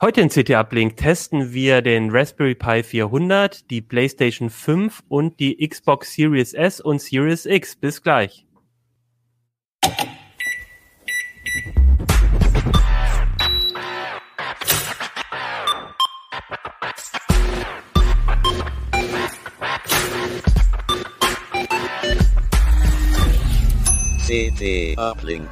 Heute in CT Uplink testen wir den Raspberry Pi 400, die PlayStation 5 und die Xbox Series S und Series X. Bis gleich. CT Uplink.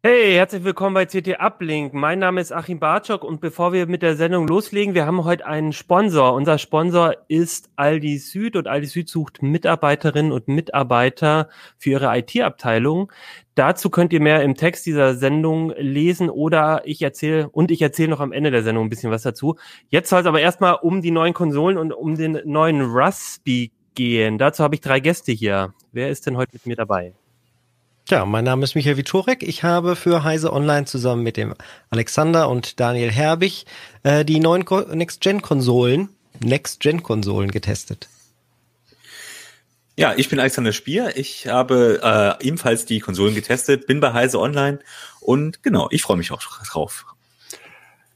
Hey, herzlich willkommen bei CT Uplink. Mein Name ist Achim Bartschok und bevor wir mit der Sendung loslegen, wir haben heute einen Sponsor. Unser Sponsor ist Aldi Süd und Aldi Süd sucht Mitarbeiterinnen und Mitarbeiter für ihre IT-Abteilung. Dazu könnt ihr mehr im Text dieser Sendung lesen oder ich erzähle und ich erzähle noch am Ende der Sendung ein bisschen was dazu. Jetzt soll es aber erstmal um die neuen Konsolen und um den neuen Rusty gehen. Dazu habe ich drei Gäste hier. Wer ist denn heute mit mir dabei? Ja, mein Name ist Michael Witorek. Ich habe für Heise Online zusammen mit dem Alexander und Daniel Herbig äh, die neuen Next-Gen-Konsolen, Next-Gen-Konsolen getestet. Ja, ich bin Alexander Spier. Ich habe äh, ebenfalls die Konsolen getestet, bin bei Heise Online und genau, ich freue mich auch drauf.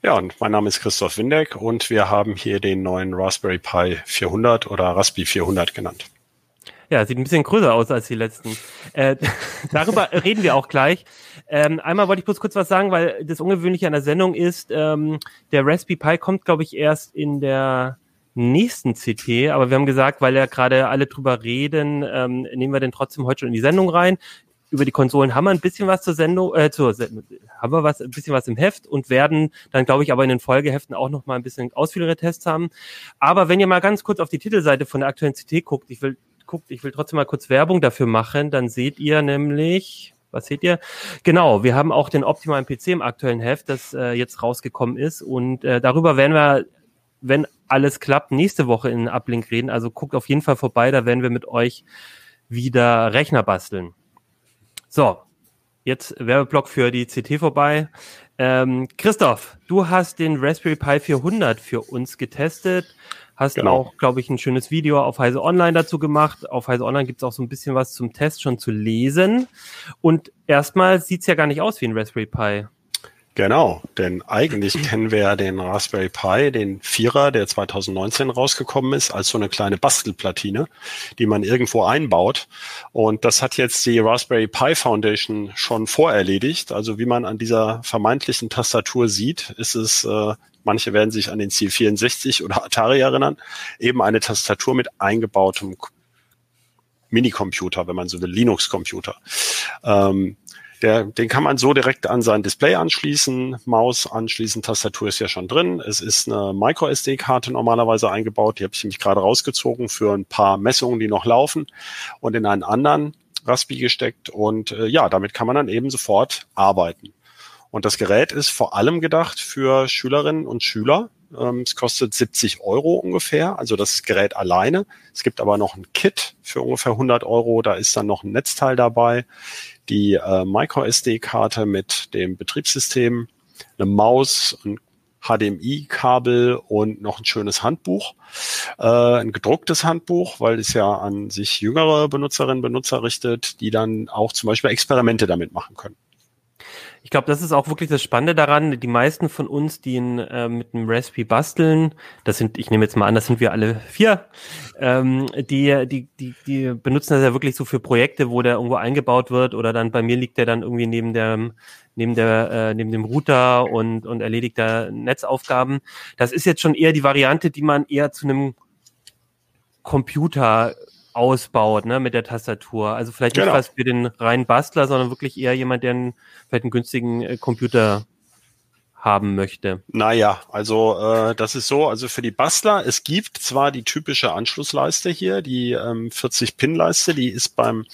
Ja, und mein Name ist Christoph Windeck und wir haben hier den neuen Raspberry Pi 400 oder Raspi 400 genannt. Ja, sieht ein bisschen größer aus als die letzten. Äh, darüber reden wir auch gleich. Ähm, einmal wollte ich bloß kurz was sagen, weil das Ungewöhnliche an der Sendung ist, ähm, der Raspberry Pi kommt, glaube ich, erst in der nächsten CT, aber wir haben gesagt, weil ja gerade alle drüber reden, ähm, nehmen wir den trotzdem heute schon in die Sendung rein über die Konsolen haben wir ein bisschen was zur Sendung, äh, zur, haben wir was, ein bisschen was im Heft und werden dann, glaube ich, aber in den Folgeheften auch noch mal ein bisschen ausführlichere Tests haben. Aber wenn ihr mal ganz kurz auf die Titelseite von der aktuellen CT guckt, ich will, guckt, ich will trotzdem mal kurz Werbung dafür machen, dann seht ihr nämlich, was seht ihr? Genau, wir haben auch den optimalen PC im aktuellen Heft, das äh, jetzt rausgekommen ist und äh, darüber werden wir wenn alles klappt, nächste Woche in Uplink reden. Also guckt auf jeden Fall vorbei, da werden wir mit euch wieder Rechner basteln. So, jetzt Werbeblock für die CT vorbei. Ähm, Christoph, du hast den Raspberry Pi 400 für uns getestet. Hast genau. auch, glaube ich, ein schönes Video auf Heise Online dazu gemacht. Auf Heise Online gibt es auch so ein bisschen was zum Test schon zu lesen. Und erstmal sieht's ja gar nicht aus wie ein Raspberry Pi. Genau, denn eigentlich kennen wir ja den Raspberry Pi, den Vierer, der 2019 rausgekommen ist, als so eine kleine Bastelplatine, die man irgendwo einbaut. Und das hat jetzt die Raspberry Pi Foundation schon vorerledigt. Also wie man an dieser vermeintlichen Tastatur sieht, ist es, äh, manche werden sich an den C64 oder Atari erinnern, eben eine Tastatur mit eingebautem Minicomputer, wenn man so will, Linux-Computer. Ähm, der, den kann man so direkt an sein Display anschließen, Maus anschließen, Tastatur ist ja schon drin. Es ist eine Micro-SD-Karte normalerweise eingebaut, die habe ich nämlich gerade rausgezogen für ein paar Messungen, die noch laufen und in einen anderen Raspi gesteckt und äh, ja, damit kann man dann eben sofort arbeiten. Und das Gerät ist vor allem gedacht für Schülerinnen und Schüler. Ähm, es kostet 70 Euro ungefähr, also das Gerät alleine. Es gibt aber noch ein Kit für ungefähr 100 Euro. Da ist dann noch ein Netzteil dabei die äh, MicroSD-Karte mit dem Betriebssystem, eine Maus, ein HDMI-Kabel und noch ein schönes Handbuch, äh, ein gedrucktes Handbuch, weil es ja an sich jüngere Benutzerinnen und Benutzer richtet, die dann auch zum Beispiel Experimente damit machen können. Ich glaube, das ist auch wirklich das Spannende daran. Die meisten von uns, die in, äh, mit einem Raspberry basteln, das sind, ich nehme jetzt mal an, das sind wir alle vier, ähm, die, die, die, die benutzen das ja wirklich so für Projekte, wo der irgendwo eingebaut wird oder dann bei mir liegt der dann irgendwie neben der neben der äh, neben dem Router und und erledigt da Netzaufgaben. Das ist jetzt schon eher die Variante, die man eher zu einem Computer ausbaut, ne, mit der Tastatur. Also vielleicht nicht genau. was für den reinen Bastler, sondern wirklich eher jemand, der einen, vielleicht einen günstigen äh, Computer haben möchte. Naja, also äh, das ist so, also für die Bastler, es gibt zwar die typische Anschlussleiste hier, die ähm, 40-Pin-Leiste, die ist beim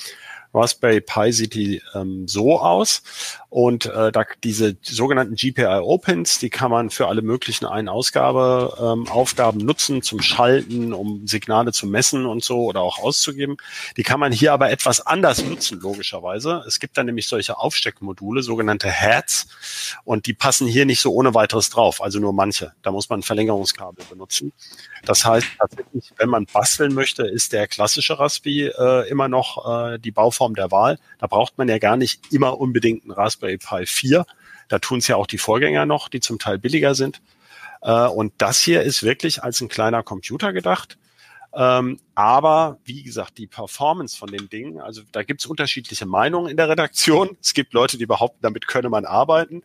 Raspberry Pi sieht die ähm, so aus. Und äh, da diese sogenannten GPIO-Pins, die kann man für alle möglichen Ein-Ausgabe-Aufgaben ähm, nutzen, zum Schalten, um Signale zu messen und so oder auch auszugeben. Die kann man hier aber etwas anders nutzen, logischerweise. Es gibt dann nämlich solche Aufsteckmodule, sogenannte Heads, und die passen hier nicht so ohne weiteres drauf, also nur manche. Da muss man ein Verlängerungskabel benutzen. Das heißt tatsächlich, wenn man basteln möchte, ist der klassische Raspi äh, immer noch äh, die Bauform der Wahl. Da braucht man ja gar nicht immer unbedingt einen Raspberry Pi 4. Da tun es ja auch die Vorgänger noch, die zum Teil billiger sind. Äh, und das hier ist wirklich als ein kleiner Computer gedacht. Ähm, aber wie gesagt, die Performance von dem Ding, also da gibt's unterschiedliche Meinungen in der Redaktion. Es gibt Leute, die behaupten, damit könne man arbeiten.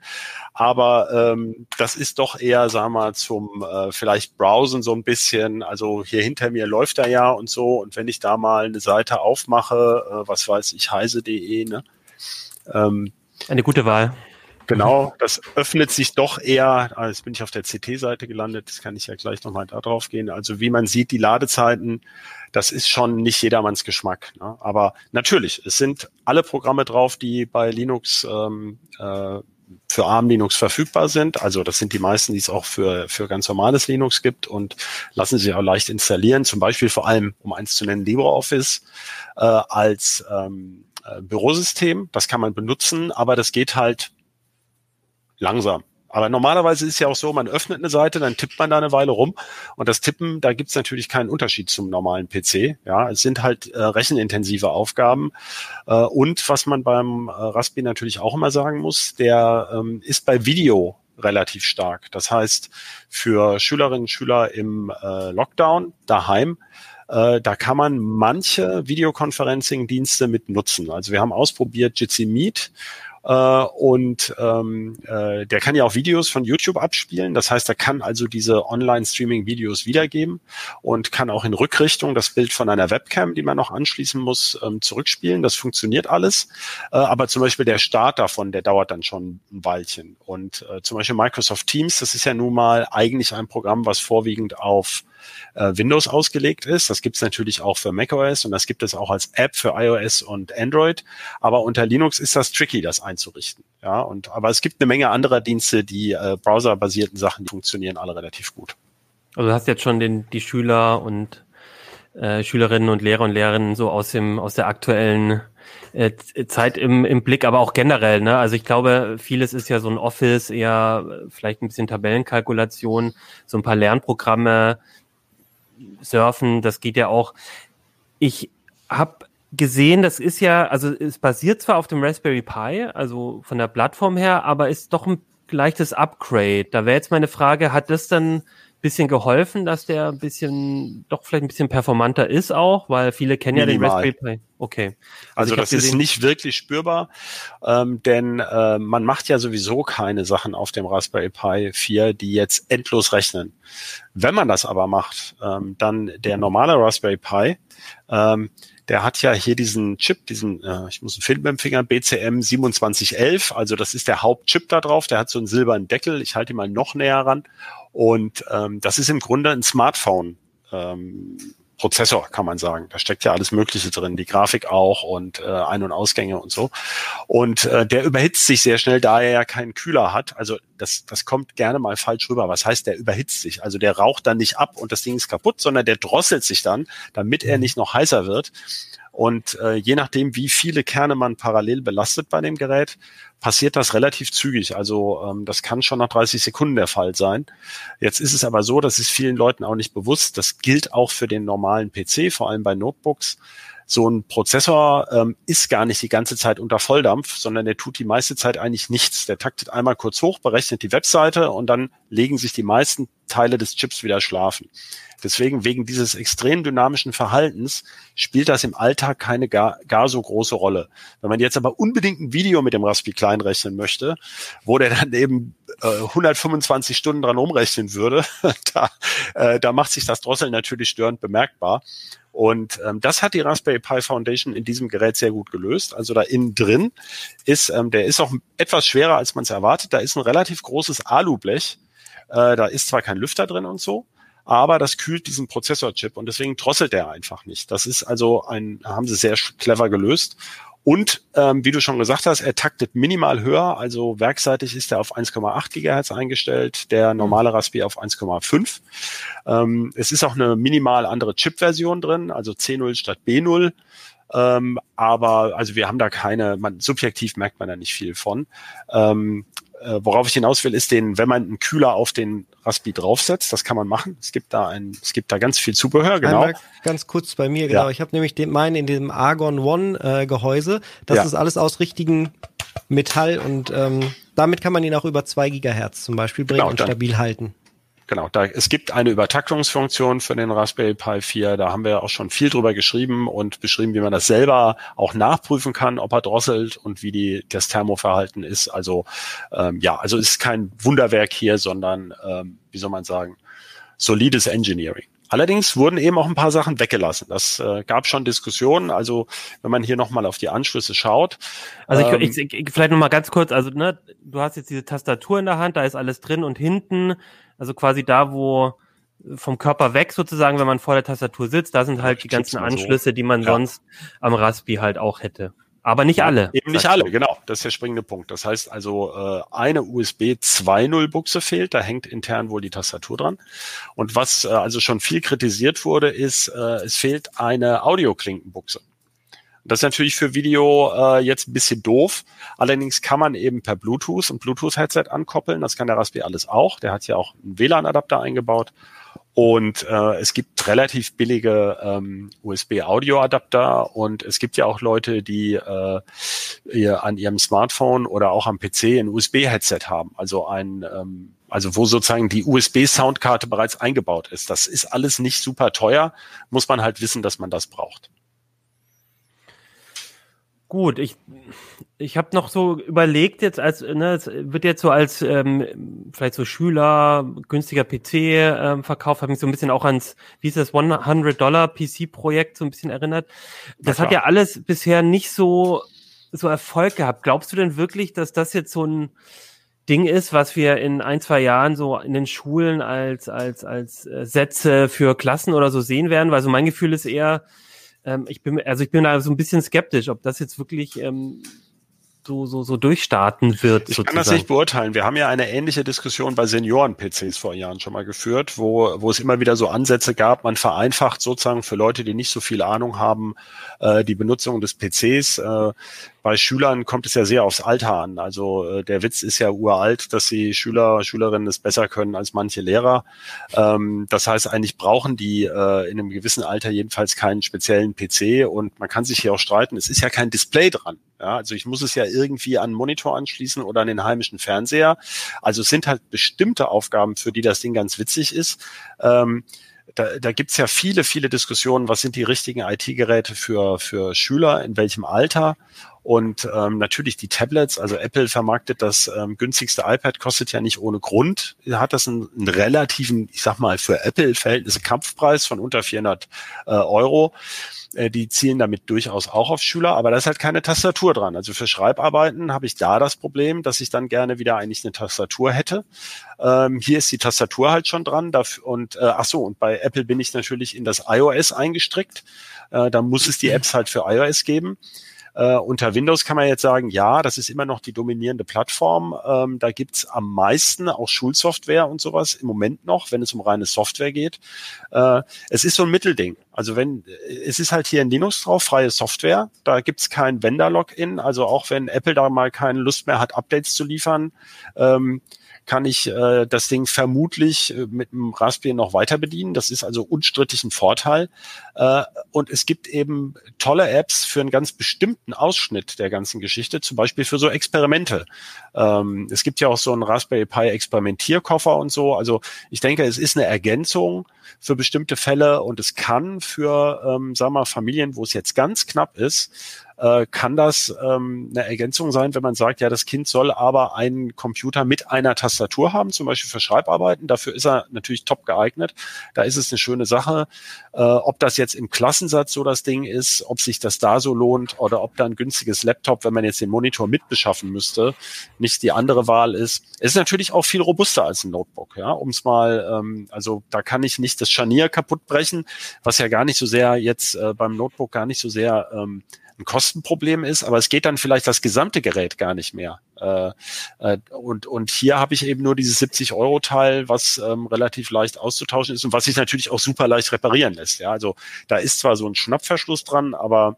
Aber ähm, das ist doch eher, sagen wir mal, zum äh, vielleicht Browsen so ein bisschen. Also hier hinter mir läuft er ja und so. Und wenn ich da mal eine Seite aufmache, äh, was weiß ich, heise.de, ne? Ähm, eine gute Wahl. Genau, das öffnet sich doch eher, also jetzt bin ich auf der CT-Seite gelandet, das kann ich ja gleich nochmal da drauf gehen. Also wie man sieht, die Ladezeiten, das ist schon nicht jedermanns Geschmack. Ne? Aber natürlich, es sind alle Programme drauf, die bei Linux ähm, äh, für ARM Linux verfügbar sind. Also das sind die meisten, die es auch für, für ganz normales Linux gibt und lassen sich auch leicht installieren. Zum Beispiel vor allem, um eins zu nennen, LibreOffice äh, als ähm, äh, Bürosystem. Das kann man benutzen, aber das geht halt langsam. Aber normalerweise ist ja auch so, man öffnet eine Seite, dann tippt man da eine Weile rum und das Tippen, da gibt's natürlich keinen Unterschied zum normalen PC. Ja, es sind halt äh, rechenintensive Aufgaben. Äh, und was man beim äh, Raspberry natürlich auch immer sagen muss, der ähm, ist bei Video relativ stark. Das heißt, für Schülerinnen und Schüler im äh, Lockdown daheim äh, da kann man manche Videoconferencing-Dienste mit nutzen. Also wir haben ausprobiert Jitsi Meet äh, und ähm, äh, der kann ja auch Videos von YouTube abspielen. Das heißt, er kann also diese Online-Streaming-Videos wiedergeben und kann auch in Rückrichtung das Bild von einer Webcam, die man noch anschließen muss, ähm, zurückspielen. Das funktioniert alles. Äh, aber zum Beispiel der Start davon, der dauert dann schon ein Weilchen. Und äh, zum Beispiel Microsoft Teams, das ist ja nun mal eigentlich ein Programm, was vorwiegend auf äh, Windows ausgelegt ist. Das gibt es natürlich auch für macOS und das gibt es auch als App für iOS und Android. Aber unter Linux ist das tricky, das einzurichten. Ja, und aber es gibt eine Menge anderer Dienste, die äh, browserbasierten Sachen, die funktionieren alle relativ gut. Also du hast jetzt schon den, die Schüler und äh, Schülerinnen und Lehrer und Lehrerinnen so aus dem aus der aktuellen äh, Zeit im, im Blick, aber auch generell. Ne? Also ich glaube, vieles ist ja so ein Office, eher vielleicht ein bisschen Tabellenkalkulation, so ein paar Lernprogramme, Surfen, das geht ja auch. Ich habe gesehen, das ist ja, also es basiert zwar auf dem Raspberry Pi, also von der Plattform her, aber ist doch ein leichtes Upgrade. Da wäre jetzt meine Frage, hat das dann bisschen geholfen, dass der ein bisschen, doch vielleicht ein bisschen performanter ist auch, weil viele kennen Minimal. ja den Raspberry Pi. Okay. Also, also das ist nicht wirklich spürbar, ähm, denn äh, man macht ja sowieso keine Sachen auf dem Raspberry Pi 4, die jetzt endlos rechnen. Wenn man das aber macht, ähm, dann der normale Raspberry Pi, ähm, der hat ja hier diesen Chip, diesen, äh, ich muss einen Film beim Finger, BCM 2711, also das ist der Hauptchip da drauf, der hat so einen silbernen Deckel, ich halte ihn mal noch näher ran und ähm, das ist im Grunde ein Smartphone. Ähm, Prozessor, kann man sagen. Da steckt ja alles Mögliche drin, die Grafik auch und äh, Ein- und Ausgänge und so. Und äh, der überhitzt sich sehr schnell, da er ja keinen Kühler hat. Also das, das kommt gerne mal falsch rüber. Was heißt, der überhitzt sich? Also der raucht dann nicht ab und das Ding ist kaputt, sondern der drosselt sich dann, damit er mhm. nicht noch heißer wird. Und äh, je nachdem, wie viele Kerne man parallel belastet bei dem Gerät, passiert das relativ zügig. Also ähm, das kann schon nach 30 Sekunden der Fall sein. Jetzt ist es aber so, das ist vielen Leuten auch nicht bewusst. Das gilt auch für den normalen PC, vor allem bei Notebooks. So ein Prozessor ähm, ist gar nicht die ganze Zeit unter Volldampf, sondern der tut die meiste Zeit eigentlich nichts. Der taktet einmal kurz hoch, berechnet die Webseite und dann legen sich die meisten Teile des Chips wieder schlafen. Deswegen, wegen dieses extrem dynamischen Verhaltens, spielt das im Alltag keine gar, gar so große Rolle. Wenn man jetzt aber unbedingt ein Video mit dem Raspberry Klein rechnen möchte, wo der dann eben äh, 125 Stunden dran umrechnen würde, da, äh, da macht sich das Drosseln natürlich störend bemerkbar. Und ähm, das hat die Raspberry Pi Foundation in diesem Gerät sehr gut gelöst. Also da innen drin ist, ähm, der ist auch etwas schwerer, als man es erwartet. Da ist ein relativ großes Alublech. Äh, da ist zwar kein Lüfter drin und so, aber das kühlt diesen Prozessorchip und deswegen drosselt der einfach nicht. Das ist also ein, haben sie sehr clever gelöst. Und ähm, wie du schon gesagt hast, er taktet minimal höher, also werkseitig ist er auf 1,8 Gigahertz eingestellt, der normale Raspberry auf 1,5. Ähm, es ist auch eine minimal andere Chip-Version drin, also C0 statt B0. Ähm, aber also wir haben da keine, man, subjektiv merkt man da nicht viel von. Ähm, äh, worauf ich hinaus will, ist den, wenn man einen Kühler auf den Raspi draufsetzt, das kann man machen. Es gibt da ein, es gibt da ganz viel Zubehör, genau. Einmal ganz kurz bei mir, genau. Ja. Ich habe nämlich den meinen in dem Argon One äh, Gehäuse. Das ja. ist alles aus richtigen Metall und ähm, damit kann man ihn auch über zwei Gigahertz zum Beispiel bringen genau, und stabil halten. Genau, da, es gibt eine Übertaktungsfunktion für den Raspberry Pi 4. Da haben wir auch schon viel drüber geschrieben und beschrieben, wie man das selber auch nachprüfen kann, ob er drosselt und wie die, das Thermoverhalten ist. Also ähm, ja, also es ist kein Wunderwerk hier, sondern ähm, wie soll man sagen, solides Engineering. Allerdings wurden eben auch ein paar Sachen weggelassen. Das äh, gab schon Diskussionen. Also wenn man hier nochmal auf die Anschlüsse schaut. Also ähm, ich, ich, ich, vielleicht nochmal ganz kurz. Also ne, du hast jetzt diese Tastatur in der Hand, da ist alles drin und hinten, also quasi da, wo vom Körper weg sozusagen, wenn man vor der Tastatur sitzt, da sind halt die ganzen Anschlüsse, so. die man ja. sonst am Raspi halt auch hätte. Aber nicht alle. Eben nicht alle, genau. Das ist der springende Punkt. Das heißt also, äh, eine USB 2.0 Buchse fehlt, da hängt intern wohl die Tastatur dran. Und was äh, also schon viel kritisiert wurde, ist, äh, es fehlt eine Audioklinkenbuchse. Das ist natürlich für Video äh, jetzt ein bisschen doof. Allerdings kann man eben per Bluetooth und Bluetooth-Headset ankoppeln. Das kann der Raspberry alles auch. Der hat ja auch einen WLAN-Adapter eingebaut. Und äh, es gibt relativ billige ähm, USB-Audio-Adapter und es gibt ja auch Leute, die äh, ihr, an ihrem Smartphone oder auch am PC ein USB-Headset haben, also ein ähm, also wo sozusagen die USB-Soundkarte bereits eingebaut ist. Das ist alles nicht super teuer, muss man halt wissen, dass man das braucht. Gut, ich, ich habe noch so überlegt jetzt, als ne, es wird jetzt so als ähm, vielleicht so Schüler günstiger PC ähm, verkauft, habe mich so ein bisschen auch ans, wie ist das 100 Dollar PC Projekt so ein bisschen erinnert. Das hat ja alles bisher nicht so so Erfolg gehabt. Glaubst du denn wirklich, dass das jetzt so ein Ding ist, was wir in ein zwei Jahren so in den Schulen als als als äh, Sätze für Klassen oder so sehen werden? Weil so mein Gefühl ist eher ähm, ich bin, also ich bin da so ein bisschen skeptisch, ob das jetzt wirklich ähm, so, so, so durchstarten wird. Ich sozusagen. kann das nicht beurteilen. Wir haben ja eine ähnliche Diskussion bei Senioren-PCs vor Jahren schon mal geführt, wo, wo es immer wieder so Ansätze gab, man vereinfacht sozusagen für Leute, die nicht so viel Ahnung haben, äh, die Benutzung des PCs. Äh, bei Schülern kommt es ja sehr aufs Alter an. Also äh, der Witz ist ja uralt, dass die Schüler, Schülerinnen es besser können als manche Lehrer. Ähm, das heißt, eigentlich brauchen die äh, in einem gewissen Alter jedenfalls keinen speziellen PC und man kann sich hier auch streiten. Es ist ja kein Display dran. Ja, also ich muss es ja irgendwie an einen Monitor anschließen oder an den heimischen Fernseher. Also es sind halt bestimmte Aufgaben, für die das Ding ganz witzig ist. Ähm, da, da gibt ja viele, viele Diskussionen, was sind die richtigen IT-Geräte für, für Schüler, in welchem Alter. Und ähm, natürlich die Tablets, also Apple vermarktet das ähm, günstigste iPad, kostet ja nicht ohne Grund. Hat das einen, einen relativen, ich sag mal, für Apple-Verhältnisse Kampfpreis von unter 400 äh, Euro. Äh, die zielen damit durchaus auch auf Schüler, aber da ist halt keine Tastatur dran. Also für Schreibarbeiten habe ich da das Problem, dass ich dann gerne wieder eigentlich eine Tastatur hätte. Ähm, hier ist die Tastatur halt schon dran. Dafür, und äh, ach so, und bei Apple bin ich natürlich in das iOS eingestrickt. Äh, da muss es die Apps halt für iOS geben. Äh, unter Windows kann man jetzt sagen, ja, das ist immer noch die dominierende Plattform. Ähm, da gibt's am meisten auch Schulsoftware und sowas im Moment noch, wenn es um reine Software geht. Äh, es ist so ein Mittelding. Also wenn, es ist halt hier in Linux drauf, freie Software. Da gibt's kein Vendor-Login. Also auch wenn Apple da mal keine Lust mehr hat, Updates zu liefern, ähm, kann ich äh, das Ding vermutlich äh, mit dem Raspberry noch weiter bedienen. Das ist also unstrittig ein Vorteil. Äh, und es gibt eben tolle Apps für einen ganz bestimmten Ausschnitt der ganzen Geschichte, zum Beispiel für so Experimente. Ähm, es gibt ja auch so einen Raspberry Pi Experimentierkoffer und so. Also ich denke, es ist eine Ergänzung für bestimmte Fälle und es kann für, ähm, sagen wir mal, Familien, wo es jetzt ganz knapp ist, äh, kann das ähm, eine Ergänzung sein, wenn man sagt, ja, das Kind soll aber einen Computer mit einer Tastatur haben, zum Beispiel für Schreibarbeiten. Dafür ist er natürlich top geeignet. Da ist es eine schöne Sache. Äh, ob das jetzt im Klassensatz so das Ding ist, ob sich das da so lohnt oder ob da ein günstiges Laptop, wenn man jetzt den Monitor mitbeschaffen müsste, nicht die andere Wahl ist. Es ist natürlich auch viel robuster als ein Notebook, ja, um es mal, ähm, also da kann ich nicht das Scharnier kaputt brechen, was ja gar nicht so sehr jetzt äh, beim Notebook gar nicht so sehr ähm, ein Kostenproblem ist, aber es geht dann vielleicht das gesamte Gerät gar nicht mehr. Äh, äh, und, und hier habe ich eben nur dieses 70-Euro-Teil, was ähm, relativ leicht auszutauschen ist und was sich natürlich auch super leicht reparieren lässt. Ja, also da ist zwar so ein Schnappverschluss dran, aber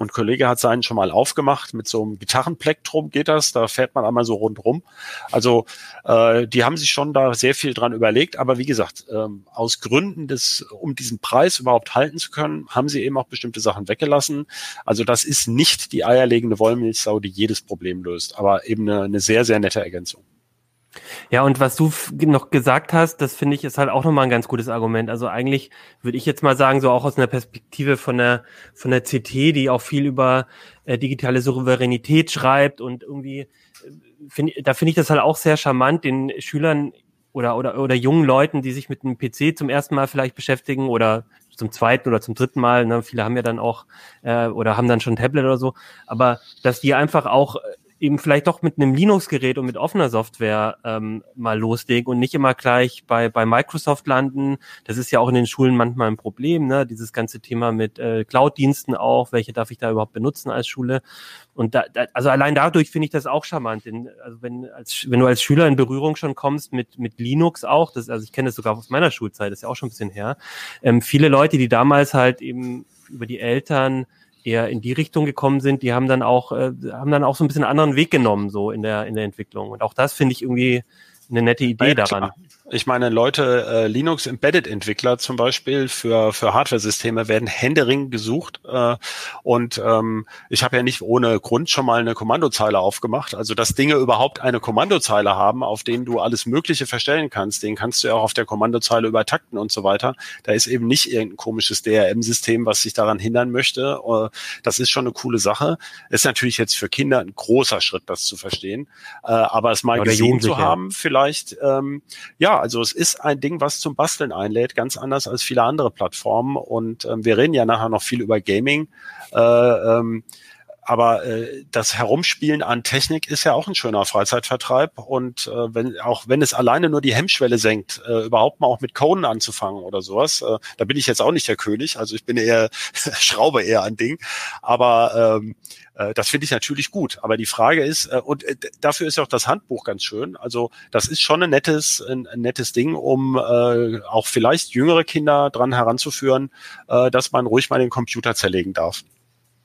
Und Kollege hat seinen schon mal aufgemacht mit so einem Gitarrenplektrum geht das, da fährt man einmal so rundrum. Also äh, die haben sich schon da sehr viel dran überlegt, aber wie gesagt, ähm, aus Gründen des, um diesen Preis überhaupt halten zu können, haben sie eben auch bestimmte Sachen weggelassen. Also das ist nicht die eierlegende Wollmilchsau, die jedes Problem löst, aber eben eine, eine sehr, sehr nette Ergänzung. Ja, und was du noch gesagt hast, das finde ich ist halt auch nochmal ein ganz gutes Argument. Also eigentlich würde ich jetzt mal sagen, so auch aus einer Perspektive von der, von der CT, die auch viel über äh, digitale Souveränität schreibt und irgendwie, äh, find, da finde ich das halt auch sehr charmant, den Schülern oder, oder, oder jungen Leuten, die sich mit einem PC zum ersten Mal vielleicht beschäftigen oder zum zweiten oder zum dritten Mal, ne, viele haben ja dann auch äh, oder haben dann schon ein Tablet oder so, aber dass die einfach auch äh, eben vielleicht doch mit einem Linux-Gerät und mit offener Software ähm, mal loslegen und nicht immer gleich bei, bei Microsoft landen. Das ist ja auch in den Schulen manchmal ein Problem, ne? dieses ganze Thema mit äh, Cloud-Diensten auch, welche darf ich da überhaupt benutzen als Schule. Und da, da also allein dadurch finde ich das auch charmant. Denn, also wenn, als, wenn du als Schüler in Berührung schon kommst mit, mit Linux auch, das, also ich kenne das sogar aus meiner Schulzeit, ist ja auch schon ein bisschen her, ähm, viele Leute, die damals halt eben über die Eltern eher in die Richtung gekommen sind, die haben dann auch, äh, haben dann auch so ein bisschen einen anderen Weg genommen, so in der, in der Entwicklung. Und auch das finde ich irgendwie eine nette Idee ja, daran. Ich meine, Leute, äh, Linux Embedded Entwickler zum Beispiel für, für Hardware-Systeme werden händeringend gesucht. Äh, und ähm, ich habe ja nicht ohne Grund schon mal eine Kommandozeile aufgemacht. Also, dass Dinge überhaupt eine Kommandozeile haben, auf denen du alles Mögliche verstellen kannst, den kannst du ja auch auf der Kommandozeile übertakten und so weiter. Da ist eben nicht irgendein komisches DRM-System, was sich daran hindern möchte. Uh, das ist schon eine coole Sache. Ist natürlich jetzt für Kinder ein großer Schritt, das zu verstehen. Uh, aber es mal Oder gesehen zu haben, vielleicht, ähm, ja, also es ist ein Ding, was zum Basteln einlädt, ganz anders als viele andere Plattformen. Und ähm, wir reden ja nachher noch viel über Gaming. Äh, ähm, aber äh, das Herumspielen an Technik ist ja auch ein schöner Freizeitvertreib und äh, wenn auch wenn es alleine nur die Hemmschwelle senkt, äh, überhaupt mal auch mit Coden anzufangen oder sowas, äh, da bin ich jetzt auch nicht der König, also ich bin eher schraube eher an Ding, aber ähm, äh, das finde ich natürlich gut. Aber die Frage ist, äh, und äh, dafür ist ja auch das Handbuch ganz schön. Also das ist schon ein nettes, ein, ein nettes Ding, um äh, auch vielleicht jüngere Kinder dran heranzuführen, äh, dass man ruhig mal den Computer zerlegen darf.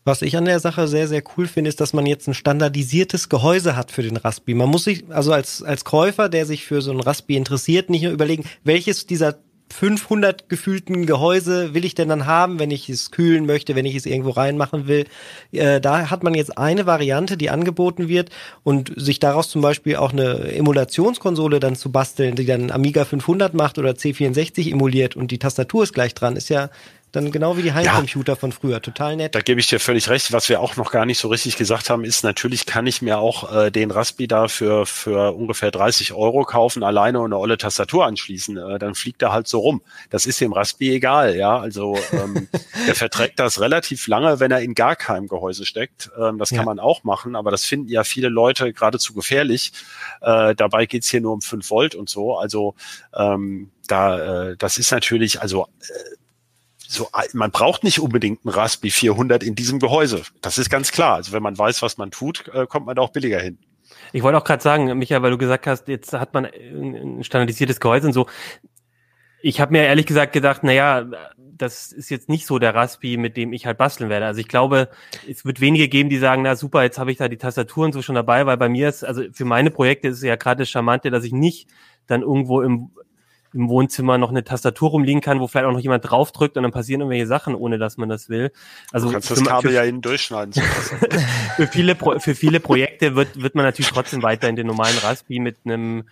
Was ich an der Sache sehr, sehr cool finde, ist, dass man jetzt ein standardisiertes Gehäuse hat für den Raspi. Man muss sich, also als, als Käufer, der sich für so ein Raspi interessiert, nicht nur überlegen, welches dieser 500 gefühlten Gehäuse will ich denn dann haben, wenn ich es kühlen möchte, wenn ich es irgendwo reinmachen will. Äh, da hat man jetzt eine Variante, die angeboten wird und sich daraus zum Beispiel auch eine Emulationskonsole dann zu basteln, die dann Amiga 500 macht oder C64 emuliert und die Tastatur ist gleich dran, ist ja dann genau wie die Heimcomputer ja, von früher. Total nett. Da gebe ich dir völlig recht. Was wir auch noch gar nicht so richtig gesagt haben, ist natürlich kann ich mir auch äh, den Raspi da für, für ungefähr 30 Euro kaufen, alleine und eine olle Tastatur anschließen. Äh, dann fliegt er halt so rum. Das ist dem Raspi egal, ja. Also ähm, der verträgt das relativ lange, wenn er in gar keinem Gehäuse steckt. Ähm, das kann ja. man auch machen, aber das finden ja viele Leute geradezu gefährlich. Äh, dabei geht's hier nur um 5 Volt und so. Also ähm, da, äh, das ist natürlich, also äh, so, man braucht nicht unbedingt ein Raspi 400 in diesem Gehäuse. Das ist ganz klar. Also wenn man weiß, was man tut, äh, kommt man da auch billiger hin. Ich wollte auch gerade sagen, Michael, weil du gesagt hast, jetzt hat man ein standardisiertes Gehäuse und so. Ich habe mir ehrlich gesagt gedacht, na ja, das ist jetzt nicht so der Raspi, mit dem ich halt basteln werde. Also ich glaube, es wird wenige geben, die sagen, na super, jetzt habe ich da die Tastaturen so schon dabei, weil bei mir ist, also für meine Projekte ist es ja gerade das Charmante, dass ich nicht dann irgendwo im im Wohnzimmer noch eine Tastatur rumliegen kann, wo vielleicht auch noch jemand draufdrückt und dann passieren irgendwelche Sachen, ohne dass man das will. Also du kannst das Kabel für, ja innen durchschneiden. für viele für viele Projekte wird wird man natürlich trotzdem weiter in den normalen Raspi mit einem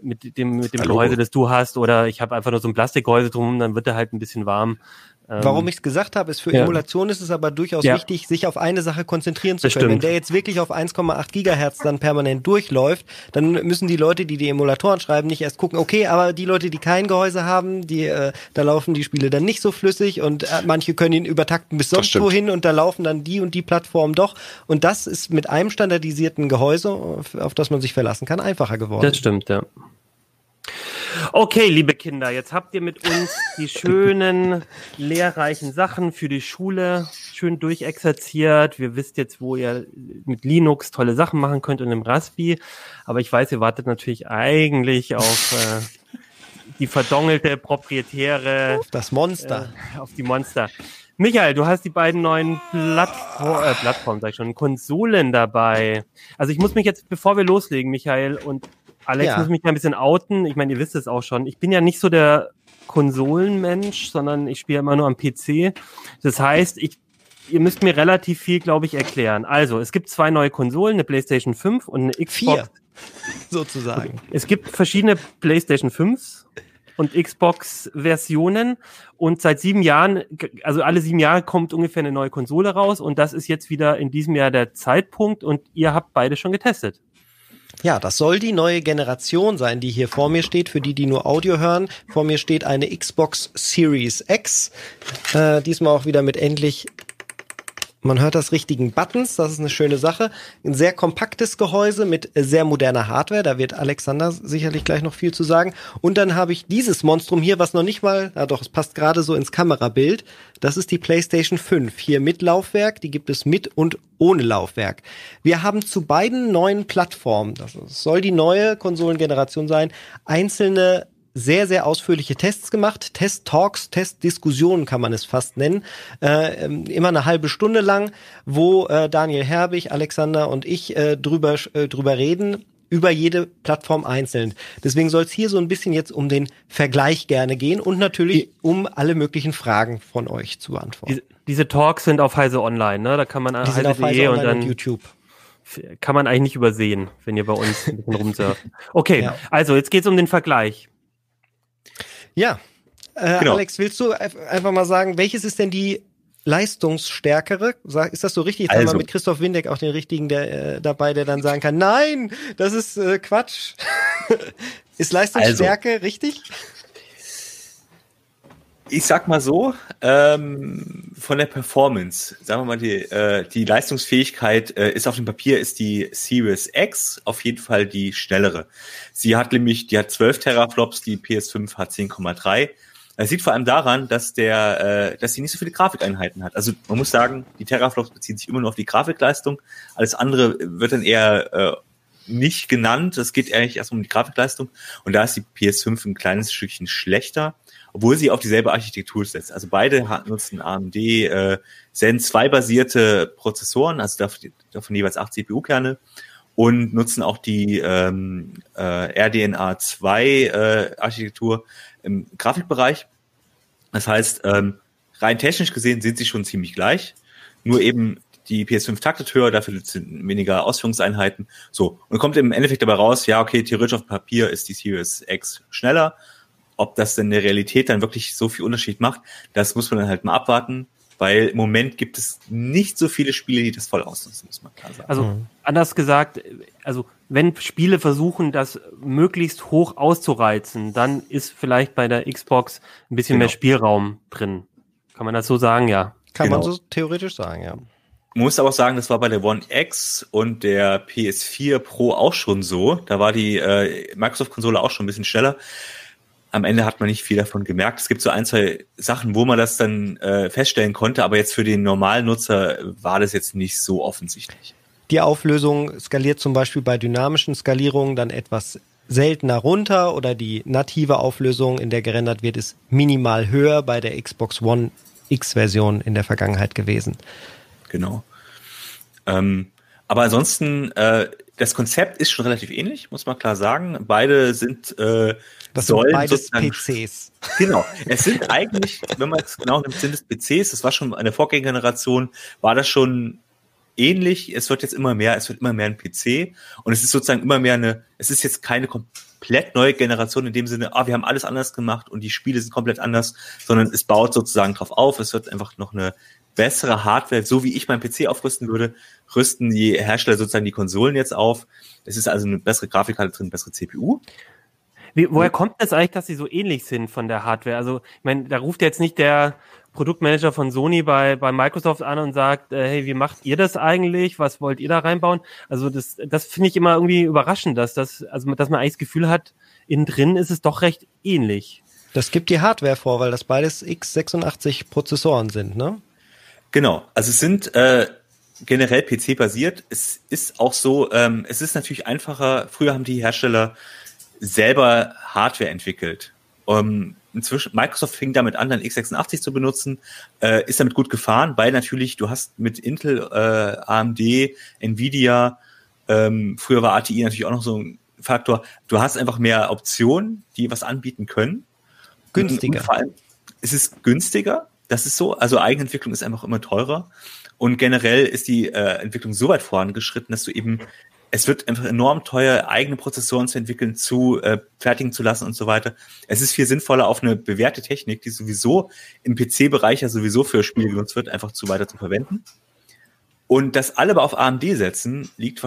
mit dem mit dem Hallo. Gehäuse, das du hast, oder ich habe einfach nur so ein Plastikgehäuse drum, dann wird er halt ein bisschen warm. Warum ähm, ich es gesagt habe, ist für ja. Emulation ist es aber durchaus ja. wichtig, sich auf eine Sache konzentrieren zu das können. Stimmt. Wenn der jetzt wirklich auf 1,8 Gigahertz dann permanent durchläuft, dann müssen die Leute, die die Emulatoren schreiben, nicht erst gucken, okay, aber die Leute, die kein Gehäuse haben, die äh, da laufen die Spiele dann nicht so flüssig und äh, manche können ihn übertakten bis sonst wohin und da laufen dann die und die Plattformen doch. Und das ist mit einem standardisierten Gehäuse, auf das man sich verlassen kann, einfacher geworden. Das stimmt, ja. Okay, liebe Kinder, jetzt habt ihr mit uns die schönen, lehrreichen Sachen für die Schule schön durchexerziert. Wir wisst jetzt, wo ihr mit Linux tolle Sachen machen könnt und im Raspi. Aber ich weiß, ihr wartet natürlich eigentlich auf äh, die verdongelte, proprietäre. Auf das Monster. Äh, auf die Monster. Michael, du hast die beiden neuen Plattform, äh, Plattformen, sag ich schon, Konsolen dabei. Also ich muss mich jetzt, bevor wir loslegen, Michael und Alex, ja. muss mich ein bisschen outen. Ich meine, ihr wisst es auch schon. Ich bin ja nicht so der Konsolenmensch, sondern ich spiele immer nur am PC. Das heißt, ich ihr müsst mir relativ viel, glaube ich, erklären. Also, es gibt zwei neue Konsolen, eine PlayStation 5 und eine Xbox. Vier, sozusagen. Es gibt verschiedene PlayStation 5s und Xbox-Versionen und seit sieben Jahren, also alle sieben Jahre kommt ungefähr eine neue Konsole raus und das ist jetzt wieder in diesem Jahr der Zeitpunkt und ihr habt beide schon getestet. Ja, das soll die neue Generation sein, die hier vor mir steht. Für die, die nur Audio hören, vor mir steht eine Xbox Series X. Äh, diesmal auch wieder mit endlich man hört das richtigen Buttons, das ist eine schöne Sache. Ein sehr kompaktes Gehäuse mit sehr moderner Hardware, da wird Alexander sicherlich gleich noch viel zu sagen. Und dann habe ich dieses Monstrum hier, was noch nicht mal, na doch, es passt gerade so ins Kamerabild. Das ist die PlayStation 5. Hier mit Laufwerk, die gibt es mit und ohne Laufwerk. Wir haben zu beiden neuen Plattformen, das soll die neue Konsolengeneration sein, einzelne sehr, sehr ausführliche Tests gemacht. Test-Talks, Test-Diskussionen kann man es fast nennen. Äh, ähm, immer eine halbe Stunde lang, wo äh, Daniel Herbig, Alexander und ich äh, drüber, äh, drüber reden über jede Plattform einzeln. Deswegen soll es hier so ein bisschen jetzt um den Vergleich gerne gehen und natürlich um alle möglichen Fragen von euch zu beantworten. Diese, diese Talks sind auf Heise Online, ne? Da kann man an heise.de und dann YouTube kann man eigentlich nicht übersehen, wenn ihr bei uns ein bisschen rumsurft. Okay, ja. also jetzt geht's um den Vergleich. Ja. Äh, genau. Alex, willst du einfach mal sagen, welches ist denn die leistungsstärkere? Ist das so richtig? Jetzt also. haben wir also mit Christoph Windeck auch den richtigen der, äh, dabei, der dann sagen kann, nein, das ist äh, Quatsch. ist Leistungsstärke also. richtig? Ich sag mal so, ähm, von der Performance, sagen wir mal, die, äh, die Leistungsfähigkeit äh, ist auf dem Papier, ist die Series X auf jeden Fall die schnellere. Sie hat nämlich, die hat 12 Teraflops, die PS5 hat 10,3. Es sieht vor allem daran, dass der, äh, dass sie nicht so viele Grafikeinheiten hat. Also man muss sagen, die Teraflops beziehen sich immer nur auf die Grafikleistung. Alles andere wird dann eher äh, nicht genannt. Es geht eigentlich erst um die Grafikleistung. Und da ist die PS5 ein kleines Stückchen schlechter obwohl sie auf dieselbe Architektur setzt. Also beide nutzen AMD äh, Zen 2 basierte Prozessoren, also davon, jeweils acht CPU-Kerne und nutzen auch die ähm, äh, RDNA 2 äh, Architektur im Grafikbereich. Das heißt, ähm, rein technisch gesehen sind sie schon ziemlich gleich, nur eben die PS5 taktet höher, dafür sind weniger Ausführungseinheiten. So, und kommt im Endeffekt dabei raus, ja, okay, theoretisch auf Papier ist die Series X schneller, ob das denn in der Realität dann wirklich so viel Unterschied macht, das muss man dann halt mal abwarten, weil im Moment gibt es nicht so viele Spiele, die das voll ausnutzen, muss man klar sagen. Also mhm. anders gesagt, also wenn Spiele versuchen, das möglichst hoch auszureizen, dann ist vielleicht bei der Xbox ein bisschen genau. mehr Spielraum drin. Kann man das so sagen, ja? Kann genau. man so theoretisch sagen, ja. Man muss aber auch sagen, das war bei der One X und der PS4 Pro auch schon so. Da war die äh, Microsoft-Konsole auch schon ein bisschen schneller am Ende hat man nicht viel davon gemerkt. Es gibt so ein, zwei Sachen, wo man das dann äh, feststellen konnte, aber jetzt für den normalen Nutzer war das jetzt nicht so offensichtlich. Die Auflösung skaliert zum Beispiel bei dynamischen Skalierungen dann etwas seltener runter oder die native Auflösung, in der gerendert wird, ist minimal höher bei der Xbox One X-Version in der Vergangenheit gewesen. Genau. Ähm, aber ansonsten, äh, das Konzept ist schon relativ ähnlich, muss man klar sagen. Beide sind äh, das sollen sind beides PCs. Genau. Es sind eigentlich, wenn man es genau nimmt, sind es PCs. Das war schon eine Vorgängergeneration, war das schon ähnlich. Es wird jetzt immer mehr, es wird immer mehr ein PC. Und es ist sozusagen immer mehr eine, es ist jetzt keine komplett neue Generation in dem Sinne, ah, wir haben alles anders gemacht und die Spiele sind komplett anders, sondern es baut sozusagen drauf auf. Es wird einfach noch eine bessere Hardware, so wie ich mein PC aufrüsten würde, rüsten die Hersteller sozusagen die Konsolen jetzt auf. Es ist also eine bessere Grafikkarte drin, bessere CPU. Wie, woher kommt das eigentlich, dass sie so ähnlich sind von der Hardware? Also, ich meine, da ruft jetzt nicht der Produktmanager von Sony bei, bei Microsoft an und sagt, äh, hey, wie macht ihr das eigentlich? Was wollt ihr da reinbauen? Also, das, das finde ich immer irgendwie überraschend, dass das, also, dass man eigentlich das Gefühl hat, innen drin ist es doch recht ähnlich. Das gibt die Hardware vor, weil das beides x86 Prozessoren sind, ne? Genau. Also, es sind, äh, generell PC-basiert. Es ist auch so, ähm, es ist natürlich einfacher. Früher haben die Hersteller selber Hardware entwickelt. Um, inzwischen, Microsoft fing damit an, dann x86 zu benutzen, äh, ist damit gut gefahren, weil natürlich du hast mit Intel, äh, AMD, Nvidia, ähm, früher war ATI natürlich auch noch so ein Faktor, du hast einfach mehr Optionen, die was anbieten können. Günstiger. Und vor allem, es ist günstiger, das ist so, also Eigenentwicklung ist einfach immer teurer. Und generell ist die äh, Entwicklung so weit vorangeschritten, dass du eben es wird einfach enorm teuer, eigene Prozessoren zu entwickeln, zu äh, fertigen zu lassen und so weiter. Es ist viel sinnvoller, auf eine bewährte Technik, die sowieso im PC-Bereich ja sowieso für Spiele genutzt wird, einfach zu weiter zu verwenden. Und dass alle aber auf AMD setzen, liegt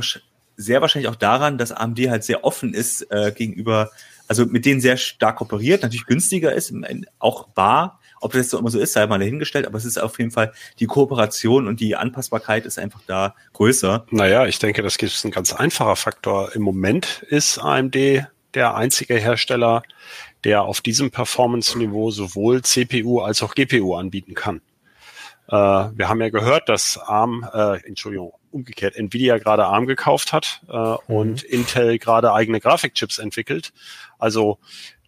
sehr wahrscheinlich auch daran, dass AMD halt sehr offen ist äh, gegenüber, also mit denen sehr stark kooperiert, natürlich günstiger ist, auch war, ob das so immer so ist, sei mal dahingestellt, aber es ist auf jeden Fall die Kooperation und die Anpassbarkeit ist einfach da größer. Naja, ich denke, das ist ein ganz einfacher Faktor. Im Moment ist AMD der einzige Hersteller, der auf diesem Performance-Niveau sowohl CPU als auch GPU anbieten kann. Äh, wir haben ja gehört, dass ARM, äh, Entschuldigung, umgekehrt, Nvidia gerade ARM gekauft hat äh, mhm. und Intel gerade eigene Grafikchips entwickelt. Also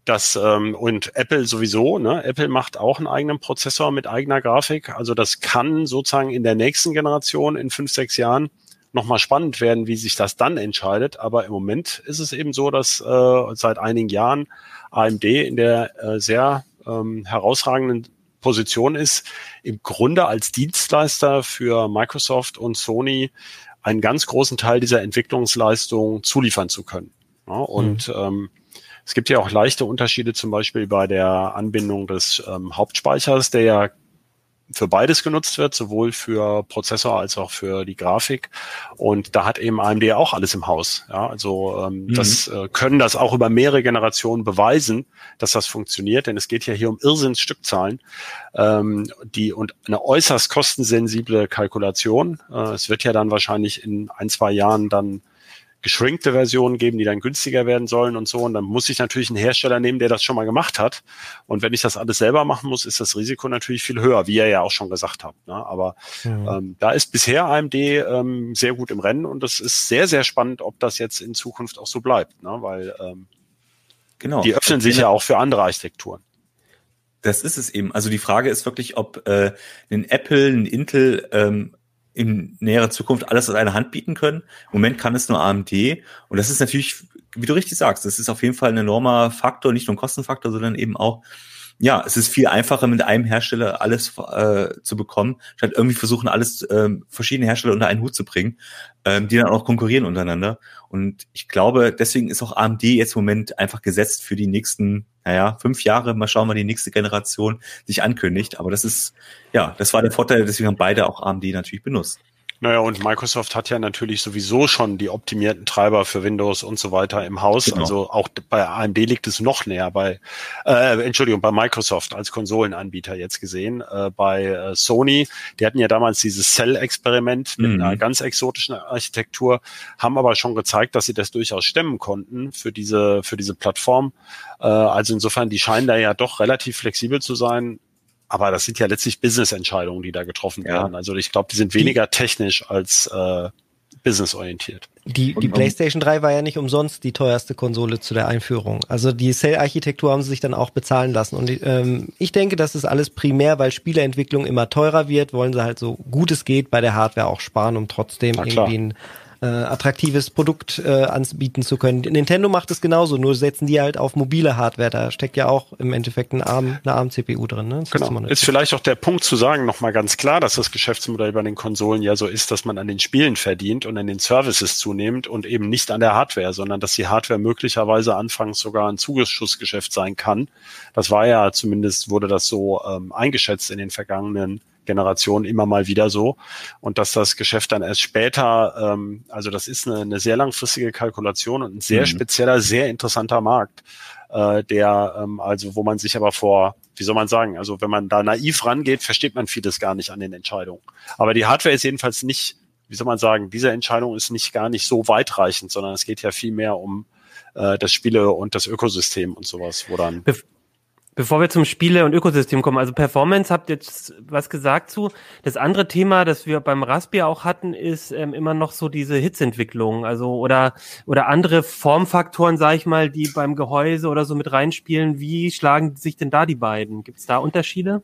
das ähm, und Apple sowieso, ne? Apple macht auch einen eigenen Prozessor mit eigener Grafik. Also das kann sozusagen in der nächsten Generation in fünf, sechs Jahren nochmal spannend werden, wie sich das dann entscheidet. Aber im Moment ist es eben so, dass äh, seit einigen Jahren AMD in der äh, sehr ähm, herausragenden Position ist, im Grunde als Dienstleister für Microsoft und Sony einen ganz großen Teil dieser Entwicklungsleistung zuliefern zu können. Ja, und mhm. ähm, es gibt ja auch leichte Unterschiede zum Beispiel bei der Anbindung des ähm, Hauptspeichers, der ja für beides genutzt wird, sowohl für Prozessor als auch für die Grafik. Und da hat eben AMD auch alles im Haus. Ja, also ähm, mhm. das äh, können das auch über mehrere Generationen beweisen, dass das funktioniert, denn es geht ja hier um Irrsinnsstückzahlen, ähm, die und eine äußerst kostensensible Kalkulation. Äh, es wird ja dann wahrscheinlich in ein, zwei Jahren dann geschrinkte Versionen geben, die dann günstiger werden sollen und so. Und dann muss ich natürlich einen Hersteller nehmen, der das schon mal gemacht hat. Und wenn ich das alles selber machen muss, ist das Risiko natürlich viel höher, wie ihr ja auch schon gesagt habt. Ne? Aber ja. ähm, da ist bisher AMD ähm, sehr gut im Rennen und es ist sehr, sehr spannend, ob das jetzt in Zukunft auch so bleibt, ne? weil ähm, genau. die öffnen sich ja auch für andere Architekturen. Das ist es eben. Also die Frage ist wirklich, ob äh, ein Apple, ein Intel ähm, in näherer Zukunft alles aus einer Hand bieten können. Im Moment kann es nur AMD. Und das ist natürlich, wie du richtig sagst, das ist auf jeden Fall ein enormer Faktor, nicht nur ein Kostenfaktor, sondern eben auch, ja, es ist viel einfacher, mit einem Hersteller alles äh, zu bekommen, statt irgendwie versuchen, alles ähm, verschiedene Hersteller unter einen Hut zu bringen, ähm, die dann auch konkurrieren untereinander. Und ich glaube, deswegen ist auch AMD jetzt im Moment einfach gesetzt für die nächsten naja, fünf Jahre, mal schauen, mal die nächste Generation sich ankündigt. Aber das ist, ja, das war der Vorteil, deswegen haben beide auch AMD natürlich benutzt. Naja, und Microsoft hat ja natürlich sowieso schon die optimierten Treiber für Windows und so weiter im Haus. Genau. Also auch bei AMD liegt es noch näher bei, äh, Entschuldigung, bei Microsoft als Konsolenanbieter jetzt gesehen. Äh, bei äh, Sony, die hatten ja damals dieses Cell-Experiment mit mhm. einer ganz exotischen Architektur, haben aber schon gezeigt, dass sie das durchaus stemmen konnten für diese, für diese Plattform. Äh, also insofern, die scheinen da ja doch relativ flexibel zu sein aber das sind ja letztlich Business-Entscheidungen, die da getroffen ja. werden. Also ich glaube, die sind weniger die, technisch als äh, businessorientiert. Die, die PlayStation 3 war ja nicht umsonst die teuerste Konsole zu der Einführung. Also die Cell-Architektur haben sie sich dann auch bezahlen lassen. Und ähm, ich denke, das ist alles primär, weil Spieleentwicklung immer teurer wird, wollen sie halt so gut es geht bei der Hardware auch sparen, um trotzdem irgendwie ein äh, attraktives Produkt äh, anbieten zu können. Nintendo macht es genauso, nur setzen die halt auf mobile Hardware. Da steckt ja auch im Endeffekt ein ARM, eine ARM-CPU drin. Ne? genau. Ist vielleicht auch der Punkt zu sagen, nochmal ganz klar, dass das Geschäftsmodell bei den Konsolen ja so ist, dass man an den Spielen verdient und an den Services zunehmend und eben nicht an der Hardware, sondern dass die Hardware möglicherweise anfangs sogar ein Zugeschussgeschäft sein kann. Das war ja zumindest, wurde das so ähm, eingeschätzt in den vergangenen Generation immer mal wieder so. Und dass das Geschäft dann erst später, ähm, also das ist eine, eine sehr langfristige Kalkulation und ein sehr mhm. spezieller, sehr interessanter Markt, äh, der ähm, also, wo man sich aber vor wie soll man sagen, also wenn man da naiv rangeht, versteht man vieles gar nicht an den Entscheidungen. Aber die Hardware ist jedenfalls nicht, wie soll man sagen, diese Entscheidung ist nicht gar nicht so weitreichend, sondern es geht ja viel mehr um äh, das Spiele und das Ökosystem und sowas, wo dann. Bevor wir zum Spiele- und Ökosystem kommen, also Performance habt ihr jetzt was gesagt zu. Das andere Thema, das wir beim Raspbian auch hatten, ist ähm, immer noch so diese Hitzeentwicklung, also oder oder andere Formfaktoren, sag ich mal, die beim Gehäuse oder so mit reinspielen. Wie schlagen sich denn da die beiden? Gibt es da Unterschiede?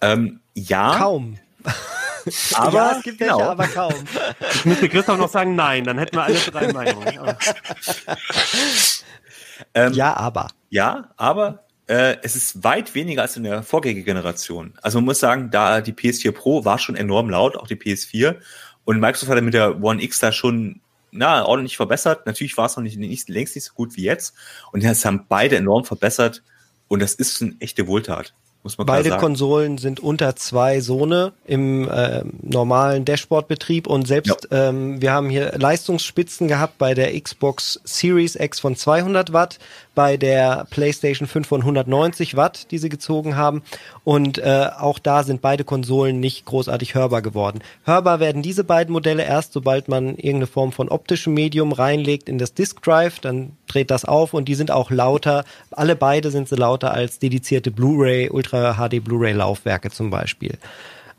Ähm, ja. Kaum. Aber, ja, es gibt genau. welche, aber kaum. Ich müsste Christoph noch sagen, nein, dann hätten wir alle drei Meinungen. Ähm, Ja, aber. Ja, aber äh, es ist weit weniger als in der Vorgängergeneration. Also man muss sagen, da die PS4 Pro war schon enorm laut, auch die PS4. Und Microsoft hat mit der One X da schon na, ordentlich verbessert. Natürlich war es noch nicht, nicht längst nicht so gut wie jetzt. Und das haben beide enorm verbessert. Und das ist eine echte Wohltat, muss man Beide. Konsolen sind unter zwei Sone im äh, normalen Dashboard-Betrieb und selbst ähm, wir haben hier Leistungsspitzen gehabt bei der Xbox Series X von 200 Watt, bei der PlayStation 5 von 190 Watt, die sie gezogen haben und äh, auch da sind beide Konsolen nicht großartig hörbar geworden. Hörbar werden diese beiden Modelle erst, sobald man irgendeine Form von optischem Medium reinlegt in das Disk Drive, dann dreht das auf und die sind auch lauter. Alle beide sind sie lauter als dedizierte Blu-ray, Ultra HD Blu-ray Laufwerke zum Beispiel.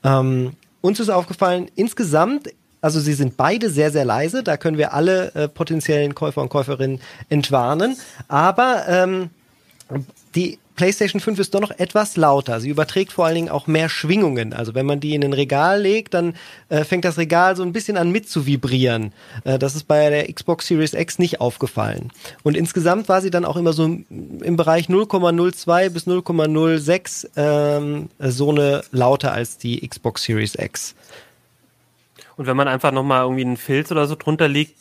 Ähm, uns ist aufgefallen, insgesamt, also sie sind beide sehr, sehr leise, da können wir alle äh, potenziellen Käufer und Käuferinnen entwarnen, aber ähm, die PlayStation 5 ist doch noch etwas lauter. Sie überträgt vor allen Dingen auch mehr Schwingungen. Also wenn man die in ein Regal legt, dann äh, fängt das Regal so ein bisschen an mit zu vibrieren. Äh, das ist bei der Xbox Series X nicht aufgefallen. Und insgesamt war sie dann auch immer so im Bereich 0,02 bis 0,06 ähm, so eine lauter als die Xbox Series X. Und wenn man einfach nochmal irgendwie einen Filz oder so drunter legt,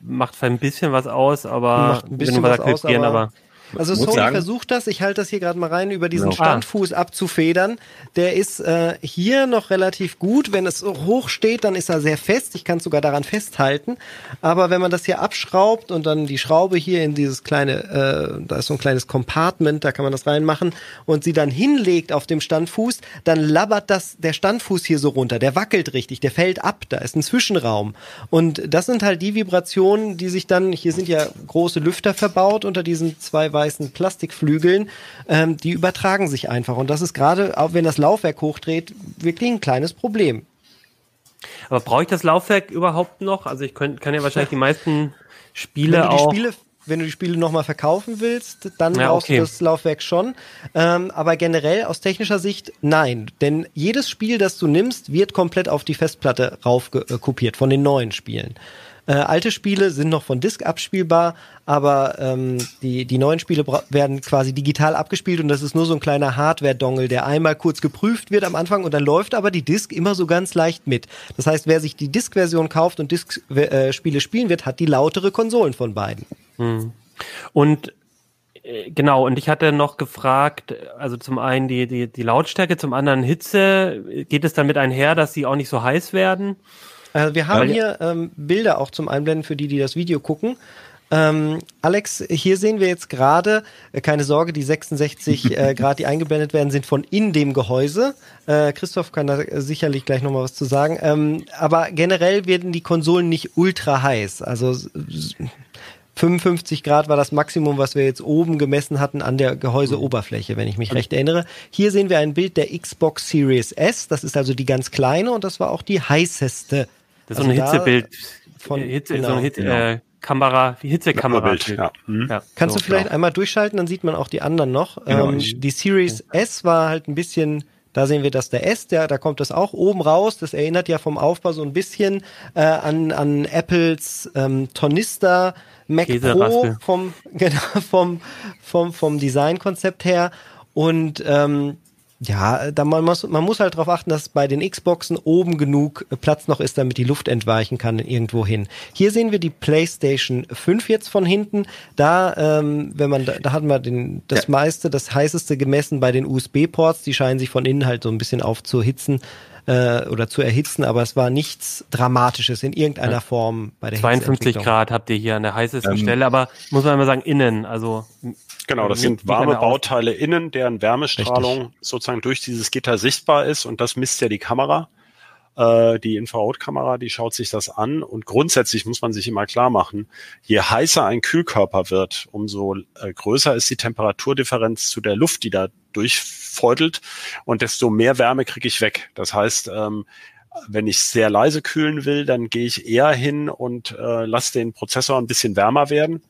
macht vielleicht ein bisschen was aus, aber Macht ein bisschen was da aus, aber- aber Also Muss Sony sagen- versucht das, ich halte das hier gerade mal rein, über diesen Genau. Standfuß abzufedern. Der ist äh, hier noch relativ gut. Wenn es hoch steht, dann ist er sehr fest. Ich kann es sogar daran festhalten. Aber wenn man das hier abschraubt und dann die Schraube hier in dieses kleine, äh, da ist so ein kleines Compartment, da kann man das reinmachen und sie dann hinlegt auf dem Standfuß, dann labbert das der Standfuß hier so runter. Der wackelt richtig, der fällt ab. Da ist ein Zwischenraum. Und das sind halt die Vibrationen, die sich dann, hier sind ja große Lüfter verbaut unter diesen zwei weißen Plastikflügeln, ähm, die übertragen sich einfach. Und das ist gerade, auch wenn das Laufwerk hochdreht, wirklich ein kleines Problem. Aber brauche ich das Laufwerk überhaupt noch? Also ich könnt, kann ja wahrscheinlich die meisten Spiele wenn du die auch. Spiele wenn du die Spiele nochmal verkaufen willst, dann Ja, brauchst okay. du das Laufwerk schon. Ähm, aber generell aus technischer Sicht nein. Denn jedes Spiel, das du nimmst, wird komplett auf die Festplatte rauf äh, kopiert von den neuen Spielen. Äh, alte Spiele sind noch von Disk abspielbar, aber ähm, die, die neuen Spiele werden quasi digital abgespielt und das ist nur so ein kleiner Hardware-Dongle, der einmal kurz geprüft wird am Anfang und dann läuft aber die Disk immer so ganz leicht mit. Das heißt, wer sich die Disk-Version kauft und Disk-Spiele spielen wird, hat die lautere Konsolen von beiden. Und äh, genau, und ich hatte noch gefragt, also zum einen die, die, die Lautstärke, zum anderen Hitze. Geht es damit einher, dass sie auch nicht so heiß werden? Also wir haben Weil- hier ähm, Bilder auch zum Einblenden für die, die das Video gucken. Ähm, Alex, hier sehen wir jetzt gerade, äh, keine Sorge, die 66 äh, Grad, die eingeblendet werden, sind von in dem Gehäuse. Äh, Christoph kann da sicherlich gleich nochmal was zu sagen. Ähm, aber generell werden die Konsolen nicht ultra heiß. Also s- s- 55 Grad war das Maximum, was wir jetzt oben gemessen hatten an der Gehäuseoberfläche, wenn ich mich recht erinnere. Hier sehen wir ein Bild der Xbox Series S. Das ist also die ganz kleine und das war auch die heißeste. Das ist so ein Also Hitzebild. von- äh, Hitze, genau, so ein Hitze, genau. äh, Kamera, Hitzekamera. Bild, ja. Hm. Ja, Kannst so, du vielleicht genau. einmal durchschalten, dann sieht man auch die anderen noch. Genau, ähm, ich- die Series S war halt ein bisschen, da sehen wir das der S, der, da kommt das auch oben raus. Das erinnert ja vom Aufbau so ein bisschen äh, an, an Apples ähm, Tornister Mac Pro vom, genau, vom, vom, vom Designkonzept her. Und ähm, ja, da man muss, man muss halt darauf achten, dass bei den Xboxen oben genug Platz noch ist, damit die Luft entweichen kann irgendwo hin. Hier sehen wir die PlayStation 5 jetzt von hinten. Da, ähm, wenn man, da, da hatten wir den, das Ja. meiste, das heißeste gemessen bei den USB-Ports. Die scheinen sich von innen halt so ein bisschen aufzuhitzen äh, oder zu erhitzen, aber es war nichts Dramatisches in irgendeiner Form bei der 52 Hitzeentwicklung. Grad habt ihr hier an der heißesten Ähm, Stelle, aber muss man immer sagen, innen, also Genau, das Nimmt sind warme eine auf. Bauteile innen, deren Wärmestrahlung sozusagen durch dieses Gitter sichtbar ist und das misst ja die Kamera. äh, die Infrarotkamera, die schaut sich das an und grundsätzlich muss man sich immer klar machen, je heißer ein Kühlkörper wird, umso äh, größer ist die Temperaturdifferenz zu der Luft, die da durchfeudelt und desto mehr Wärme kriege ich weg. Das heißt, ähm, wenn ich sehr leise kühlen will, dann gehe ich eher hin und äh, lasse den Prozessor ein bisschen wärmer werden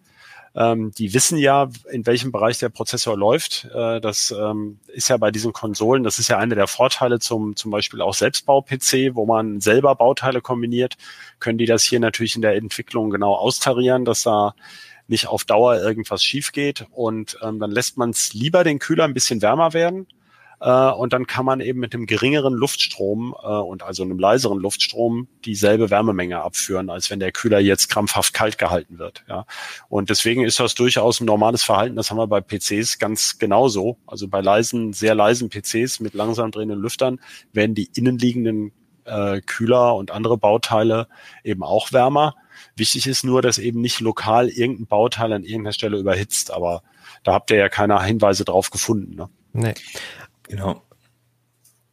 ähm, die wissen ja, in welchem Bereich der Prozessor läuft. Äh, das ähm, ist ja bei diesen Konsolen, das ist ja einer der Vorteile zum zum Beispiel auch Selbstbau-PC, wo man selber Bauteile kombiniert, können die das hier natürlich in der Entwicklung genau austarieren, dass da nicht auf Dauer irgendwas schief geht. Und ähm, dann lässt man es lieber den Kühler ein bisschen wärmer werden äh, und dann kann man eben mit einem geringeren Luftstrom äh, und also einem leiseren Luftstrom dieselbe Wärmemenge abführen, als wenn der Kühler jetzt krampfhaft kalt gehalten wird. Ja. Und deswegen ist das durchaus ein normales Verhalten. Das haben wir bei PCs ganz genauso. Also bei leisen, sehr leisen PCs mit langsam drehenden Lüftern werden die innenliegenden äh, Kühler und andere Bauteile eben auch wärmer. Wichtig ist nur, dass eben nicht lokal irgendein Bauteil an irgendeiner Stelle überhitzt. Aber da habt ihr ja keine Hinweise drauf gefunden. Ne? Nee. Genau.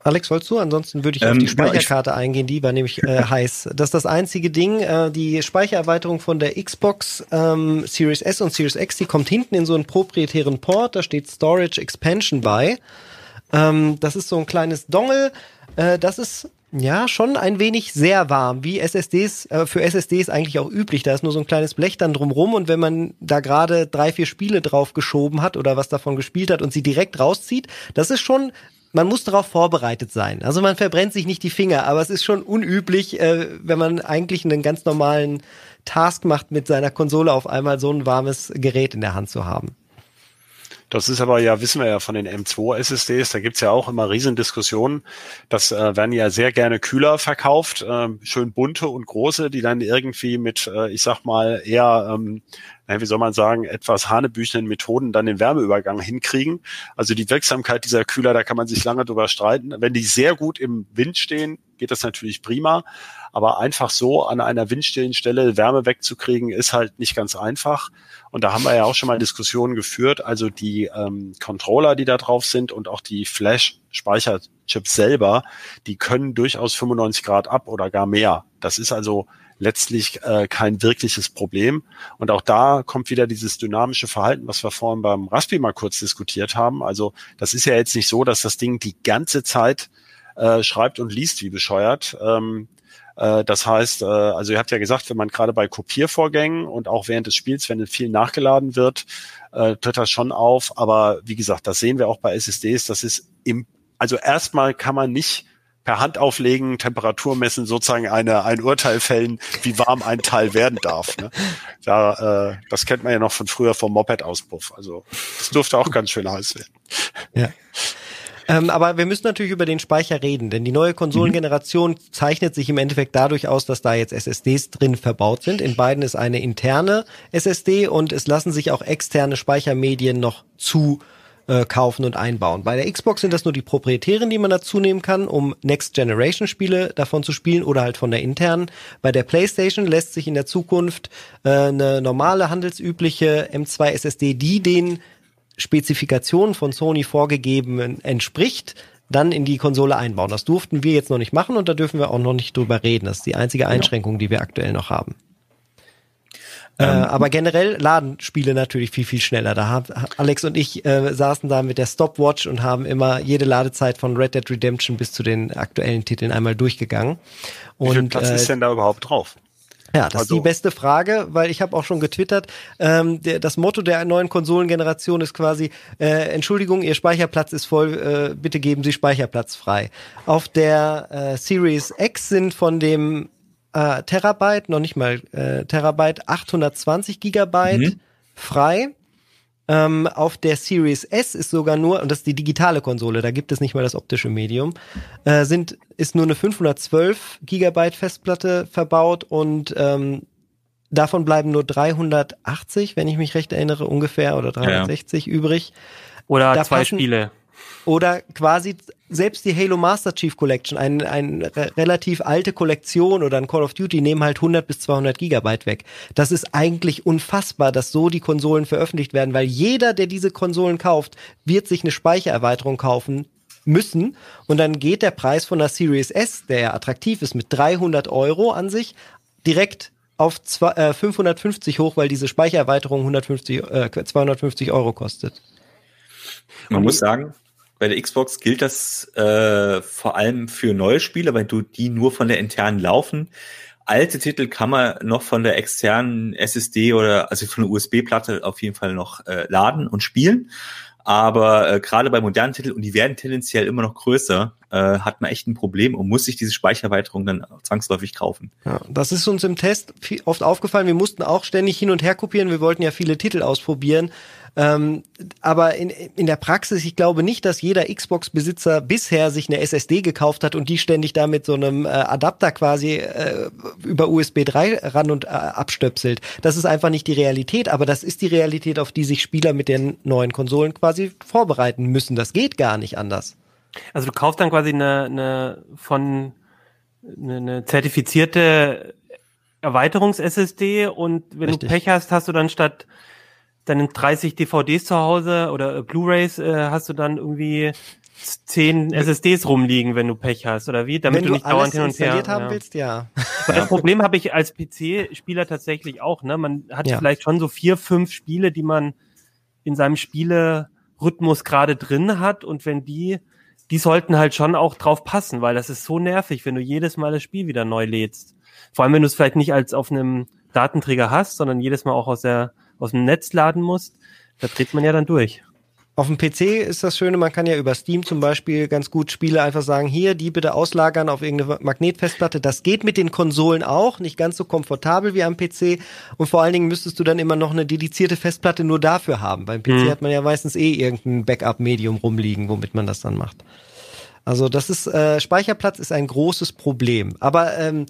Alex, wolltest du? Ansonsten würde ich Ähm, auf die genau, ich- Speicherkarte eingehen, die war nämlich äh, heiß. Das ist das einzige Ding. Äh, die Speichererweiterung von der Xbox ähm, Series S und Series X, die kommt hinten in so einen proprietären Port, da steht Storage Expansion bei. Ähm, das ist so ein kleines Dongle. Äh, das ist ja schon ein wenig sehr warm, wie SSDs, äh, für SSDs eigentlich auch üblich. Da ist nur so ein kleines Blech dann drumrum und wenn man da gerade drei, vier Spiele drauf geschoben hat oder was davon gespielt hat und sie direkt rauszieht, das ist schon man muss darauf vorbereitet sein. Also man verbrennt sich nicht die Finger, aber es ist schon unüblich, äh, wenn man eigentlich einen ganz normalen Task macht, mit seiner Konsole auf einmal so ein warmes Gerät in der Hand zu haben. Das ist aber ja, wissen wir ja von den M2 SSDs, da gibt's ja auch immer Riesendiskussionen. Das äh, werden ja sehr gerne Kühler verkauft, äh, schön bunte und große, die dann irgendwie mit, äh, ich sag mal, eher, ähm, wie soll man sagen, etwas hanebüchenden Methoden dann den Wärmeübergang hinkriegen. Also die Wirksamkeit dieser Kühler, da kann man sich lange drüber streiten. Wenn die sehr gut im Wind stehen, geht das natürlich prima. Aber einfach so an einer windstillen Stelle Wärme wegzukriegen, ist halt nicht ganz einfach. Und da haben wir ja auch schon mal Diskussionen geführt. Also die ähm, Controller, die da drauf sind und auch die Flash-Speicherchips selber, die können durchaus 95 Grad ab oder gar mehr. Das ist also letztlich äh, kein wirkliches Problem. Und auch da kommt wieder dieses dynamische Verhalten, was wir vorhin beim Raspi mal kurz diskutiert haben. Also das ist ja jetzt nicht so, dass das Ding die ganze Zeit äh, schreibt und liest wie bescheuert. Ähm, äh, das heißt, äh, also ihr habt ja gesagt, wenn man gerade bei Kopiervorgängen und auch während des Spiels, wenn viel nachgeladen wird, äh, tritt das schon auf. Aber wie gesagt, das sehen wir auch bei SSDs. Das ist im, also erstmal kann man nicht per Hand auflegen, Temperatur messen, sozusagen eine, ein Urteil fällen, wie warm ein Teil werden darf. Ne? Da, äh, das kennt man ja noch von früher vom Moped-Auspuff. Also das durfte auch ganz schön heiß werden. Ja. Ähm, aber wir müssen natürlich über den Speicher reden, denn die neue Konsolengeneration zeichnet sich im Endeffekt dadurch aus, dass da jetzt SSDs drin verbaut sind. In beiden ist eine interne SSD und es lassen sich auch externe Speichermedien noch zu äh, kaufen und einbauen. Bei der Xbox sind das nur die proprietären, die man dazu nehmen kann, um Next Generation Spiele davon zu spielen oder halt von der internen. Bei der PlayStation lässt sich in der Zukunft äh, eine normale handelsübliche M2 SSD, die den Spezifikationen von Sony vorgegeben entspricht, dann in die Konsole einbauen. Das durften wir jetzt noch nicht machen und da dürfen wir auch noch nicht drüber reden. Das ist die einzige Einschränkung, die wir aktuell noch haben. Äh, aber generell laden Spiele natürlich viel, viel schneller. Da haben Alex und ich äh, saßen da mit der Stopwatch und haben immer jede Ladezeit von Red Dead Redemption bis zu den aktuellen Titeln einmal durchgegangen. Wie viel Und Platz äh, ist denn da überhaupt drauf? ja, das ist Also- die beste Frage, weil ich habe auch schon getwittert, ähm, der, das Motto der neuen Konsolengeneration ist quasi, äh, Entschuldigung, Ihr Speicherplatz ist voll, äh, bitte geben Sie Speicherplatz frei. Auf der äh, Series X sind von dem äh, Terabyte, noch nicht mal äh, Terabyte, 820 Gigabyte Mhm. frei. Ähm, auf der Series S ist sogar nur, und das ist die digitale Konsole, da gibt es nicht mal das optische Medium, äh, sind, ist nur eine 512 Gigabyte Festplatte verbaut und ähm, davon bleiben nur 380, wenn ich mich recht erinnere, ungefähr, oder 360 übrig. Oder Da zwei passen- Spiele. Oder quasi selbst die Halo Master Chief Collection, eine ein re relativ alte Kollektion oder ein Call of Duty nehmen halt 100 bis 200 Gigabyte weg. Das ist eigentlich unfassbar, dass so die Konsolen veröffentlicht werden, weil jeder, der diese Konsolen kauft, wird sich eine Speichererweiterung kaufen, müssen. Und dann geht der Preis von der Series S, der ja attraktiv ist, mit 300 Euro an sich, direkt auf zwei, äh, 550 hoch, weil diese Speichererweiterung 150, äh, 250 Euro kostet. Man muss sagen, bei der Xbox gilt das äh, vor allem für neue Spiele, weil du die nur von der internen laufen. Alte Titel kann man noch von der externen SSD oder also von der USB-Platte auf jeden Fall noch äh, laden und spielen. Aber äh, gerade bei modernen Titeln, und die werden tendenziell immer noch größer, äh, hat man echt ein Problem und muss sich diese Speichererweiterung dann zwangsläufig kaufen. Ja, das ist uns im Test oft aufgefallen. Wir mussten auch ständig hin und her kopieren. Wir wollten ja viele Titel ausprobieren. Ähm, aber in, in der Praxis, ich glaube nicht, dass jeder Xbox-Besitzer bisher sich eine SSD gekauft hat und die ständig da mit so einem äh, Adapter quasi äh, über USB 3 ran und äh, abstöpselt. Das ist einfach nicht die Realität, aber das ist die Realität, auf die sich Spieler mit den neuen Konsolen quasi vorbereiten müssen. Das geht gar nicht anders. Also du kaufst dann quasi eine, eine von eine, eine zertifizierte Erweiterungs-SSD und wenn Richtig. du Pech hast, hast du dann statt deinen 30 DVDs zu Hause oder äh, Blu-rays äh, hast du dann irgendwie zehn SSDs rumliegen, wenn du Pech hast, oder wie? Damit wenn du nicht dauernd hin und her haben ja. willst, ja. Das Problem habe ich als PC-Spieler tatsächlich auch. Ne, man hat ja. vielleicht schon so vier, fünf Spiele, die man in seinem Spielerhythmus gerade drin hat, und wenn die, die sollten halt schon auch drauf passen, weil das ist so nervig, wenn du jedes Mal das Spiel wieder neu lädst. Vor allem, wenn du es vielleicht nicht als auf einem Datenträger hast, sondern jedes Mal auch aus der aus dem Netz laden musst, da dreht man ja dann durch. Auf dem PC ist das Schöne, man kann ja über Steam zum Beispiel ganz gut Spiele einfach sagen, hier, die bitte auslagern auf irgendeine Magnetfestplatte. Das geht mit den Konsolen auch, nicht ganz so komfortabel wie am PC. Und vor allen Dingen müsstest du dann immer noch eine dedizierte Festplatte nur dafür haben. Beim PC mhm. hat man ja meistens eh irgendein Backup-Medium rumliegen, womit man das dann macht. Also das ist äh, Speicherplatz ist ein großes Problem. Aber ähm,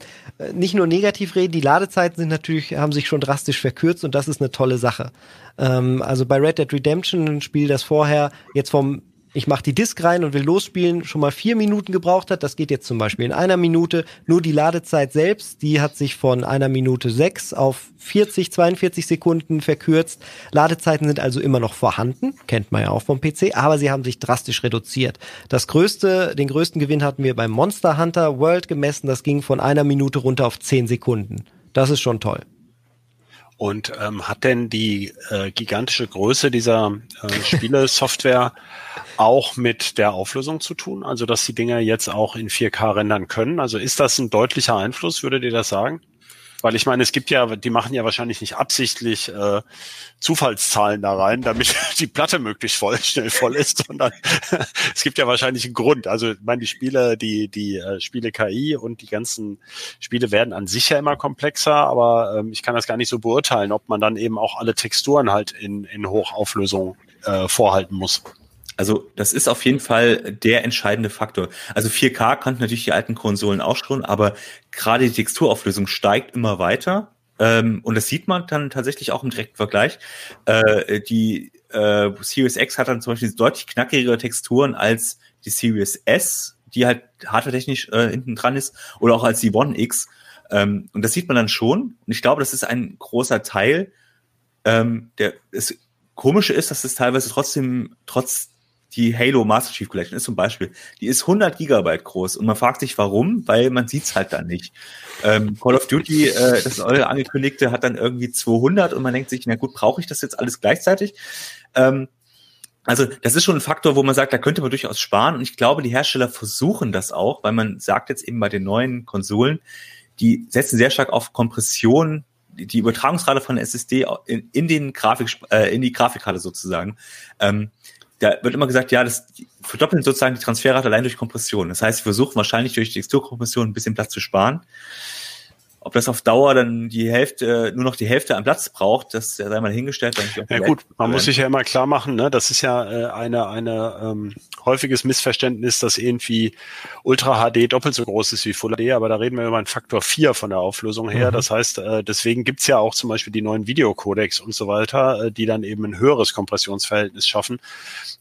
nicht nur negativ reden, die Ladezeiten sind natürlich haben sich schon drastisch verkürzt und das ist eine tolle Sache. Ähm, also bei Red Dead Redemption, ein Spiel, das vorher jetzt vom ich mache die Disk rein und will losspielen, schon mal vier Minuten gebraucht hat. Das geht jetzt zum Beispiel in einer Minute. Nur die Ladezeit selbst, die hat sich von einer Minute sechs auf 40, 42 Sekunden verkürzt. Ladezeiten sind also immer noch vorhanden, kennt man ja auch vom PC, aber sie haben sich drastisch reduziert. Das größte, den größten Gewinn hatten wir beim Monster Hunter World gemessen. Das ging von einer Minute runter auf zehn Sekunden. Das ist schon toll. Und ähm, hat denn die äh, gigantische Größe dieser äh, Spielesoftware auch mit der Auflösung zu tun? Also dass die Dinger jetzt auch in 4K rendern können? Also ist das ein deutlicher Einfluss, würdet ihr das sagen? Weil ich meine, es gibt ja, die machen ja wahrscheinlich nicht absichtlich äh, Zufallszahlen da rein, damit die Platte möglichst voll, schnell voll ist, sondern es gibt ja wahrscheinlich einen Grund. Also ich meine, die Spiele, die, die äh, Spiele KI und die ganzen Spiele werden an sich ja immer komplexer, aber ähm, ich kann das gar nicht so beurteilen, ob man dann eben auch alle Texturen halt in, in Hochauflösung äh, vorhalten muss. Also das ist auf jeden Fall der entscheidende Faktor. Also 4K kannten natürlich die alten Konsolen auch schon, aber gerade die Texturauflösung steigt immer weiter. Ähm, und das sieht man dann tatsächlich auch im direkten Vergleich. Äh, die äh, Series X hat dann zum Beispiel deutlich knackigere Texturen als die Series S, die halt hardwaretechnisch äh, hinten dran ist, oder auch als die One X. Ähm, und das sieht man dann schon. Und ich glaube, das ist ein großer Teil. Ähm, der das Komische ist, dass es teilweise trotzdem, trotz die Halo Master Chief Collection ist zum Beispiel, die ist 100 Gigabyte groß und man fragt sich warum, weil man sieht's halt dann nicht. Ähm, Call of Duty, äh, das eure angekündigte, hat dann irgendwie 200 und man denkt sich, na gut, brauche ich das jetzt alles gleichzeitig? Ähm, also das ist schon ein Faktor, wo man sagt, da könnte man durchaus sparen und ich glaube, die Hersteller versuchen das auch, weil man sagt jetzt eben bei den neuen Konsolen, die setzen sehr stark auf Kompression die Übertragungsrate von SSD in, in den Grafik, äh, in die Grafikkarte sozusagen. Ähm, da wird immer gesagt, ja, das verdoppeln sozusagen die Transferrate allein durch Kompression. Das heißt, wir versuchen wahrscheinlich durch Texturkompression ein bisschen Platz zu sparen. Ob das auf Dauer dann die Hälfte, nur noch die Hälfte an Platz braucht, das sei mal hingestellt. Ja gut, man muss sich ja immer klar machen, ne? das ist ja äh, eine, eine ähm, häufiges Missverständnis, dass irgendwie Ultra HD doppelt so groß ist wie Full HD, aber da reden wir über einen Faktor 4 von der Auflösung her. Mhm. Das heißt, äh, deswegen gibt's ja auch zum Beispiel die neuen Videocodecs und so weiter, äh, die dann eben ein höheres Kompressionsverhältnis schaffen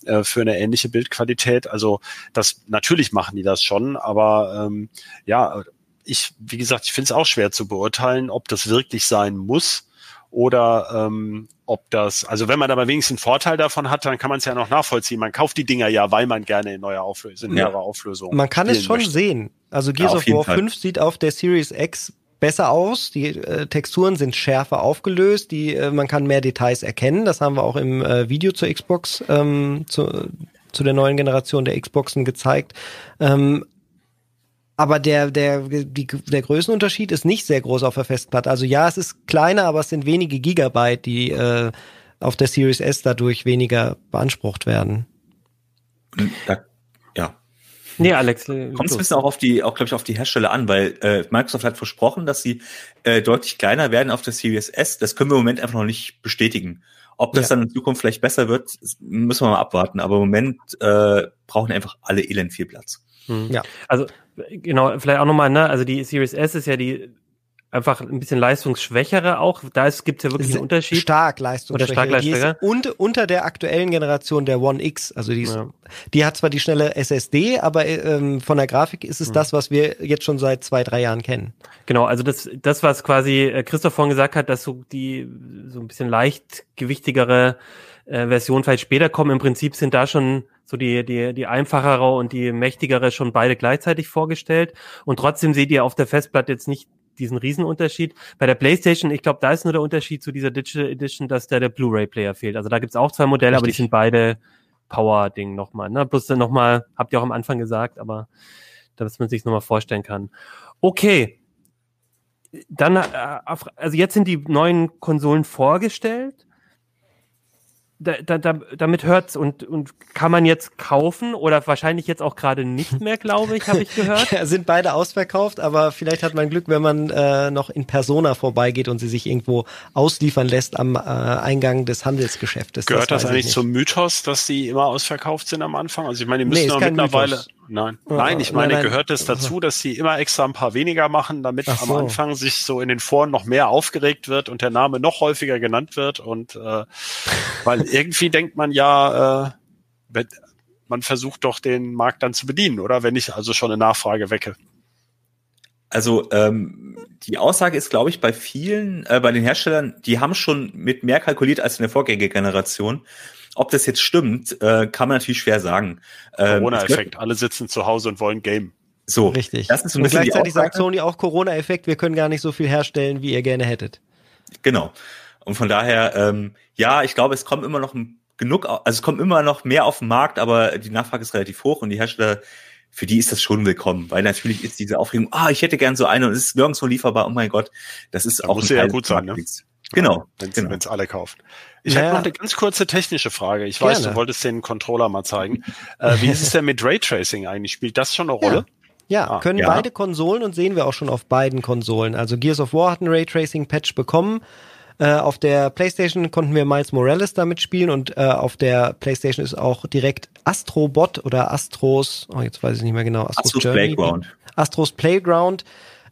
äh, für eine ähnliche Bildqualität. Also das natürlich machen die das schon, aber ähm, ja, ich, wie gesagt, ich finde es auch schwer zu beurteilen, ob das wirklich sein muss oder ähm, ob das, also wenn man aber wenigstens einen Vorteil davon hat, dann kann man es ja noch nachvollziehen. Man kauft die Dinger ja, weil man gerne in neuer Auflösung, in ja. Auflösung. Man kann es schon möchte. sehen. Also Gears ja, of War Fall. 5 sieht auf der Series X besser aus. Die äh, Texturen sind schärfer aufgelöst. Die, äh, man kann mehr Details erkennen. Das haben wir auch im äh, Video zur Xbox, ähm, zu, zu der neuen Generation der Xboxen gezeigt. Ähm, aber der, der, die, der Größenunterschied ist nicht sehr groß auf der Festplatte. Also ja, es ist kleiner, aber es sind wenige Gigabyte, die äh, auf der Series S dadurch weniger beansprucht werden. Da, ja. Nee, Alex. Äh, Kommt es ein bisschen auch auf die, auch glaube ich, auf die Hersteller an, weil äh, Microsoft hat versprochen, dass sie äh, deutlich kleiner werden auf der Series S. Das können wir im Moment einfach noch nicht bestätigen. Ob das ja. dann in Zukunft vielleicht besser wird, müssen wir mal abwarten. Aber im Moment äh, brauchen einfach alle elend viel Platz. Hm. Ja. Also genau, vielleicht auch nochmal, ne, also die Series S ist ja die einfach ein bisschen leistungsschwächere auch. Da gibt es ja wirklich einen Unterschied. Stark leistungsschwächer. Oder stark leistungsschwächer. Und unter der aktuellen Generation der One X. Also die, ist, ja. die hat zwar die schnelle SSD, aber ähm, von der Grafik ist es mhm. das, was wir jetzt schon seit zwei, drei Jahren kennen. Genau, also das, das was quasi äh, Christoph vorhin gesagt hat, dass so die so ein bisschen leichtgewichtigere äh, Version vielleicht später kommen. Im Prinzip sind da schon so die, die, die einfachere und die mächtigere schon beide gleichzeitig vorgestellt. Und trotzdem seht ihr auf der Festplatte jetzt nicht diesen Riesenunterschied. Bei der PlayStation, ich glaube, da ist nur der Unterschied zu dieser Digital Edition, dass da der Blu-ray-Player fehlt. Also da gibt's auch zwei Modelle, Richtig. aber die sind beide Power-Ding nochmal. Ne? Plus dann nochmal, habt ihr auch am Anfang gesagt, aber dass man sich nochmal vorstellen kann. Okay. Dann, äh, also jetzt sind die neuen Konsolen vorgestellt da, da, da, damit hört's und, und kann man jetzt kaufen oder wahrscheinlich jetzt auch gerade nicht mehr, glaube ich, habe ich gehört. ja, sind beide ausverkauft, aber vielleicht hat man Glück, wenn man äh, noch in Persona vorbeigeht und sie sich irgendwo ausliefern lässt am äh, Eingang des Handelsgeschäftes. Gehört das, das eigentlich zum Mythos, dass die immer ausverkauft sind am Anfang? Also ich meine, die müssen nee, mittlerweile. Mythos. Nein, nein, ich meine, nein, nein. gehört es dazu, dass sie immer extra ein paar weniger machen, damit so. am Anfang sich so in den Foren noch mehr aufgeregt wird und der Name noch häufiger genannt wird und äh, weil irgendwie denkt man ja, äh, man versucht doch den Markt dann zu bedienen, oder? Wenn ich also schon eine Nachfrage wecke. Also ähm, die Aussage ist, glaube ich, bei vielen, äh, bei den Herstellern, die haben schon mit mehr kalkuliert als in der Vorgängergeneration. Ob das jetzt stimmt, äh, kann man natürlich schwer sagen. Ähm, Corona-Effekt, alle sitzen zu Hause und wollen Game. So, richtig. Das ist ein und gleichzeitig sagt Sony auch Corona-Effekt, wir können gar nicht so viel herstellen, wie ihr gerne hättet. Genau. Und von daher, ähm, ja, ich glaube, es kommt immer noch genug, also es kommt immer noch mehr auf den Markt, aber die Nachfrage ist relativ hoch und die Hersteller, für die ist das schon willkommen, weil natürlich ist diese Aufregung, ah, ich hätte gern so eine und es ist nirgendwo lieferbar, oh mein Gott, das ist da auch muss ein ja gut sein, ne? Genau. Wenn es genau. alle kaufen. Ich naja. habe noch eine ganz kurze technische Frage. Ich weiß, Gerne. du wolltest den Controller mal zeigen. äh, wie ist es denn mit Raytracing eigentlich? Spielt das schon eine Rolle? Ja. Ja, ah, können ja. beide Konsolen und sehen wir auch schon auf beiden Konsolen. Also Gears of War hat einen Raytracing-Patch bekommen. Äh, auf der PlayStation konnten wir Miles Morales damit spielen und äh, auf der PlayStation ist auch direkt Astrobot oder Astros, oh jetzt weiß ich nicht mehr genau, Astros, Astros Playground. Astros Playground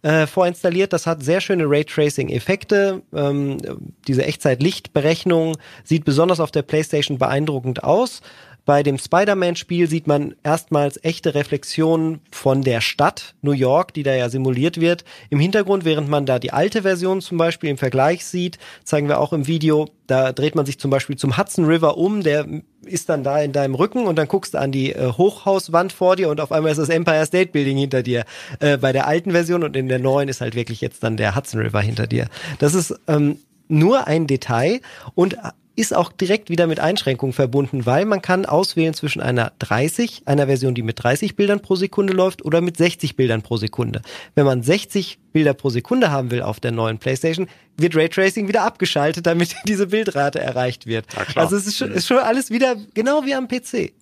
äh, vorinstalliert. Das hat sehr schöne Raytracing-Effekte. Ähm, diese Echtzeit-Lichtberechnung sieht besonders auf der PlayStation beeindruckend aus. Bei dem Spider-Man-Spiel sieht man erstmals echte Reflexionen von der Stadt New York, die da ja simuliert wird. Im Hintergrund, während man da die alte Version zum Beispiel im Vergleich sieht, zeigen wir auch im Video, da dreht man sich zum Beispiel zum Hudson River um, der ist dann da in deinem Rücken und dann guckst du an die äh, Hochhauswand vor dir und auf einmal ist das Empire State Building hinter dir. Äh, bei der alten Version und in der neuen ist halt wirklich jetzt dann der Hudson River hinter dir. Das ist ähm, nur ein Detail und ist auch direkt wieder mit Einschränkungen verbunden, weil man kann auswählen zwischen einer 30, einer Version, die mit 30 Bildern pro Sekunde läuft oder mit 60 Bildern pro Sekunde. Wenn man 60 Bilder pro Sekunde haben will auf der neuen PlayStation, wird Raytracing wieder abgeschaltet, damit diese Bildrate erreicht wird. Also es ist schon, ist schon alles wieder genau wie am PC.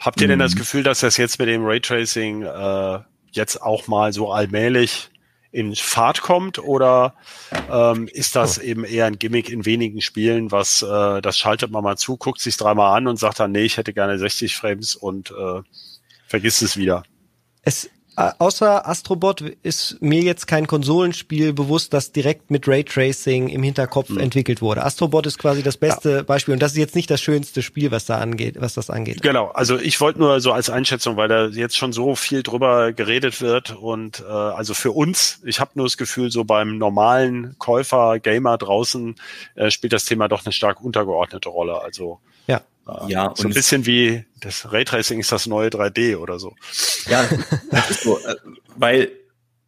Habt ihr denn das Gefühl, dass das jetzt mit dem Raytracing äh, jetzt auch mal so allmählich in Fahrt kommt oder ähm, ist das oh. eben eher ein Gimmick in wenigen Spielen, was äh, das schaltet man mal zu, guckt sich dreimal an und sagt dann, nee, ich hätte gerne 60 Frames und äh, vergisst es wieder. Es außer Astrobot ist mir jetzt kein Konsolenspiel bewusst, das direkt mit Raytracing im Hinterkopf mhm. entwickelt wurde. Astrobot ist quasi das beste ja. Beispiel und das ist jetzt nicht das schönste Spiel, was da angeht, was das angeht. Genau, also ich wollte nur so als Einschätzung, weil da jetzt schon so viel drüber geredet wird und äh, also für uns, ich habe nur das Gefühl, so beim normalen Käufer, Gamer draußen äh, spielt das Thema doch eine stark untergeordnete Rolle. Also ja. So ein bisschen wie das Raytracing ist das neue 3D oder so. Ja, das ist so, äh, weil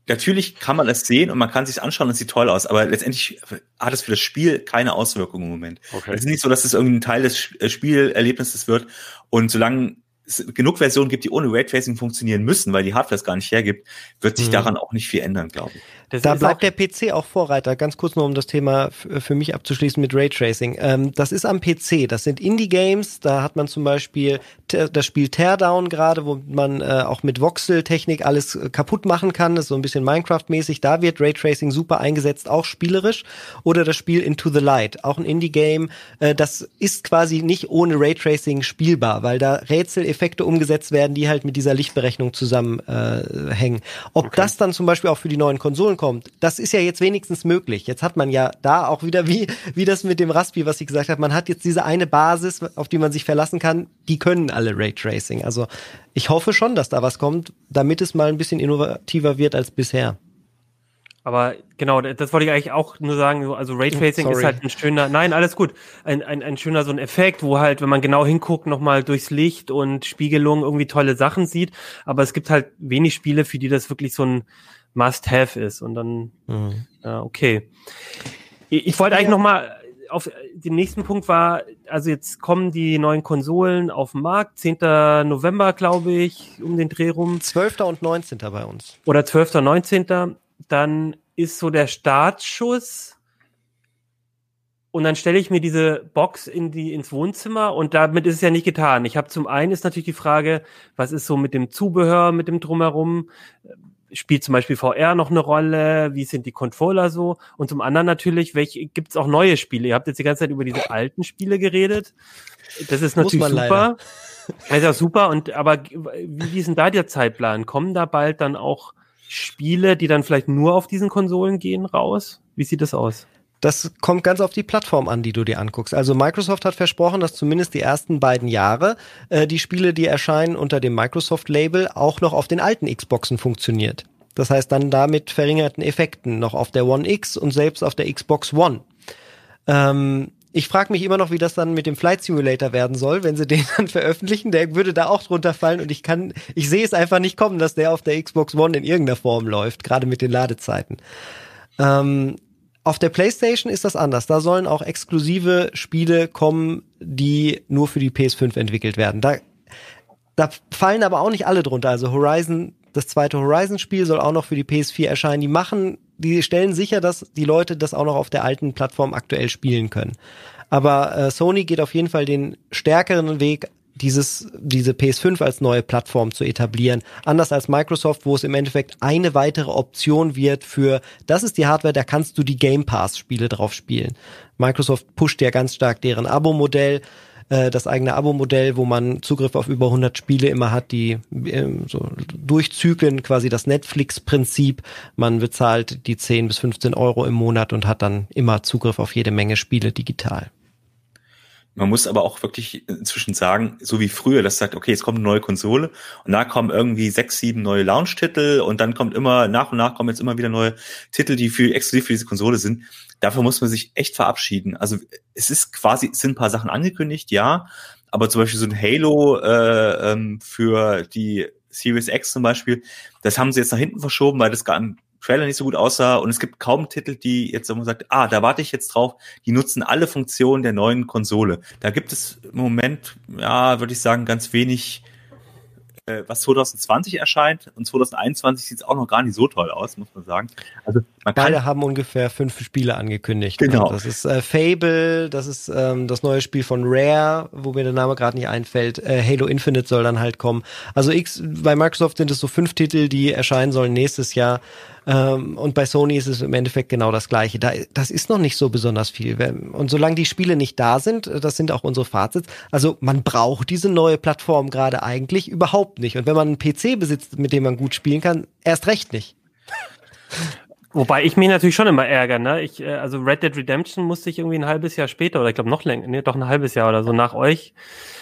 natürlich kann man es sehen und man kann sich anschauen und es sieht toll aus, aber letztendlich hat es für das Spiel keine Auswirkungen im Moment. Okay. Es ist nicht so, dass es irgendein Teil des äh, Spielerlebnisses wird und solange es genug Versionen gibt, die ohne Raytracing funktionieren müssen, weil die Hardware es gar nicht hergibt, wird sich mhm. daran auch nicht viel ändern, glaube ich. Das da bleibt der PC auch Vorreiter. Ganz kurz nur, um das Thema für mich abzuschließen mit Raytracing. Ähm, das ist am PC. Das sind Indie-Games. Da hat man zum Beispiel das Spiel Teardown gerade, wo man äh, auch mit Voxel-Technik alles äh, kaputt machen kann. Das ist so ein bisschen Minecraft-mäßig. Da wird Raytracing super eingesetzt, auch spielerisch. Oder das Spiel Into the Light, auch ein Indie-Game. Äh, das ist quasi nicht ohne Raytracing spielbar, weil da Rätseleffekte umgesetzt werden, die halt mit dieser Lichtberechnung zusammenhängen. Äh, Ob okay. das dann zum Beispiel auch für die neuen Konsolen kommt. Das ist ja jetzt wenigstens möglich. Jetzt hat man ja da auch wieder wie, wie das mit dem Raspi, was ich gesagt habe, man hat jetzt diese eine Basis, auf die man sich verlassen kann. Die können alle Raytracing. Also ich hoffe schon, dass da was kommt, damit es mal ein bisschen innovativer wird als bisher. Aber genau, das wollte ich eigentlich auch nur sagen. Also Raytracing ist halt ein schöner, nein, alles gut, ein, ein, ein schöner so ein Effekt, wo halt, wenn man genau hinguckt, nochmal durchs Licht und Spiegelung irgendwie tolle Sachen sieht. Aber es gibt halt wenig Spiele, für die das wirklich so ein Must-Have ist. Und dann, mhm. ja, okay. Ich, ich wollte eigentlich noch mal auf den nächsten Punkt war, also jetzt kommen die neuen Konsolen auf den Markt, 10. November, glaube ich, um den Dreh rum. 12. und 19. bei uns. Oder 12. und 19. Dann ist so der Startschuss. Und dann stelle ich mir diese Box in die, ins Wohnzimmer und damit ist es ja nicht getan. Ich habe zum einen ist natürlich die Frage, was ist so mit dem Zubehör, mit dem Drumherum? Spielt zum Beispiel VR noch eine Rolle? Wie sind die Controller so? Und zum anderen natürlich, welche gibt es auch neue Spiele? Ihr habt jetzt die ganze Zeit über diese alten Spiele geredet. Das ist natürlich super. Das ist ja super. Und aber wie ist denn da der Zeitplan? Kommen da bald dann auch Spiele, die dann vielleicht nur auf diesen Konsolen gehen, raus? Wie sieht das aus? Das kommt ganz auf die Plattform an, die du dir anguckst. Also Microsoft hat versprochen, dass zumindest die ersten beiden Jahre äh, die Spiele, die erscheinen unter dem Microsoft-Label, auch noch auf den alten Xboxen funktioniert. Das heißt dann damit verringerten Effekten noch auf der One X und selbst auf der Xbox One. Ähm, ich frage mich immer noch, wie das dann mit dem Flight Simulator werden soll, wenn sie den dann veröffentlichen. Der würde da auch drunter fallen und ich kann, ich sehe es einfach nicht kommen, dass der auf der Xbox One in irgendeiner Form läuft, gerade mit den Ladezeiten. Ähm, auf der PlayStation ist das anders. Da sollen auch exklusive Spiele kommen, die nur für die PS5 entwickelt werden. Da, da fallen aber auch nicht alle drunter. Also Horizon, das zweite Horizon-Spiel soll auch noch für die PS4 erscheinen. Die machen, die stellen sicher, dass die Leute das auch noch auf der alten Plattform aktuell spielen können. Aber äh, Sony geht auf jeden Fall den stärkeren Weg dieses, diese PS5 als neue Plattform zu etablieren. Anders als Microsoft, wo es im Endeffekt eine weitere Option wird für, das ist die Hardware, da kannst du die Game Pass Spiele drauf spielen. Microsoft pusht ja ganz stark deren Abo-Modell, äh, das eigene Abo-Modell, wo man Zugriff auf über 100 Spiele immer hat, die äh, so durchzyklen, quasi das Netflix-Prinzip. Man bezahlt die 10 bis 15 Euro im Monat und hat dann immer Zugriff auf jede Menge Spiele digital. Man muss aber auch wirklich inzwischen sagen, so wie früher, das sagt, okay, jetzt kommt eine neue Konsole und da kommen irgendwie sechs, sieben neue Launch-Titel und dann kommt immer, nach und nach kommen jetzt immer wieder neue Titel, die für exklusiv für diese Konsole sind. Dafür muss man sich echt verabschieden. Also es ist quasi, es sind ein paar Sachen angekündigt, ja, aber zum Beispiel so ein Halo äh, ähm, für die Series X zum Beispiel, das haben sie jetzt nach hinten verschoben, weil das gar Trailer nicht so gut aussah und es gibt kaum Titel, die jetzt man sagt, ah, da warte ich jetzt drauf, die nutzen alle Funktionen der neuen Konsole. Da gibt es im Moment, ja, würde ich sagen, ganz wenig, äh, was 2020 erscheint und 2021 sieht es auch noch gar nicht so toll aus, muss man sagen. Also Man Beide haben ungefähr fünf Spiele angekündigt. Genau. Das ist äh, Fable, das ist ähm, das neue Spiel von Rare, wo mir der Name gerade nicht einfällt. Äh, Halo Infinite soll dann halt kommen. Also X, bei Microsoft sind es so fünf Titel, die erscheinen sollen nächstes Jahr. Ähm, und bei Sony ist es im Endeffekt genau das Gleiche. Da, das ist noch nicht so besonders viel. Und solange die Spiele nicht da sind, äh, das sind auch unsere Fazits. Also man braucht diese neue Plattform gerade eigentlich überhaupt nicht. Und wenn man einen PC besitzt, mit dem man gut spielen kann, erst recht nicht. Wobei ich mich natürlich schon immer ärgere, ne? Ich, äh, also Red Dead Redemption musste ich irgendwie ein halbes Jahr später, oder ich glaube noch länger, nee, doch ein halbes Jahr oder so nach euch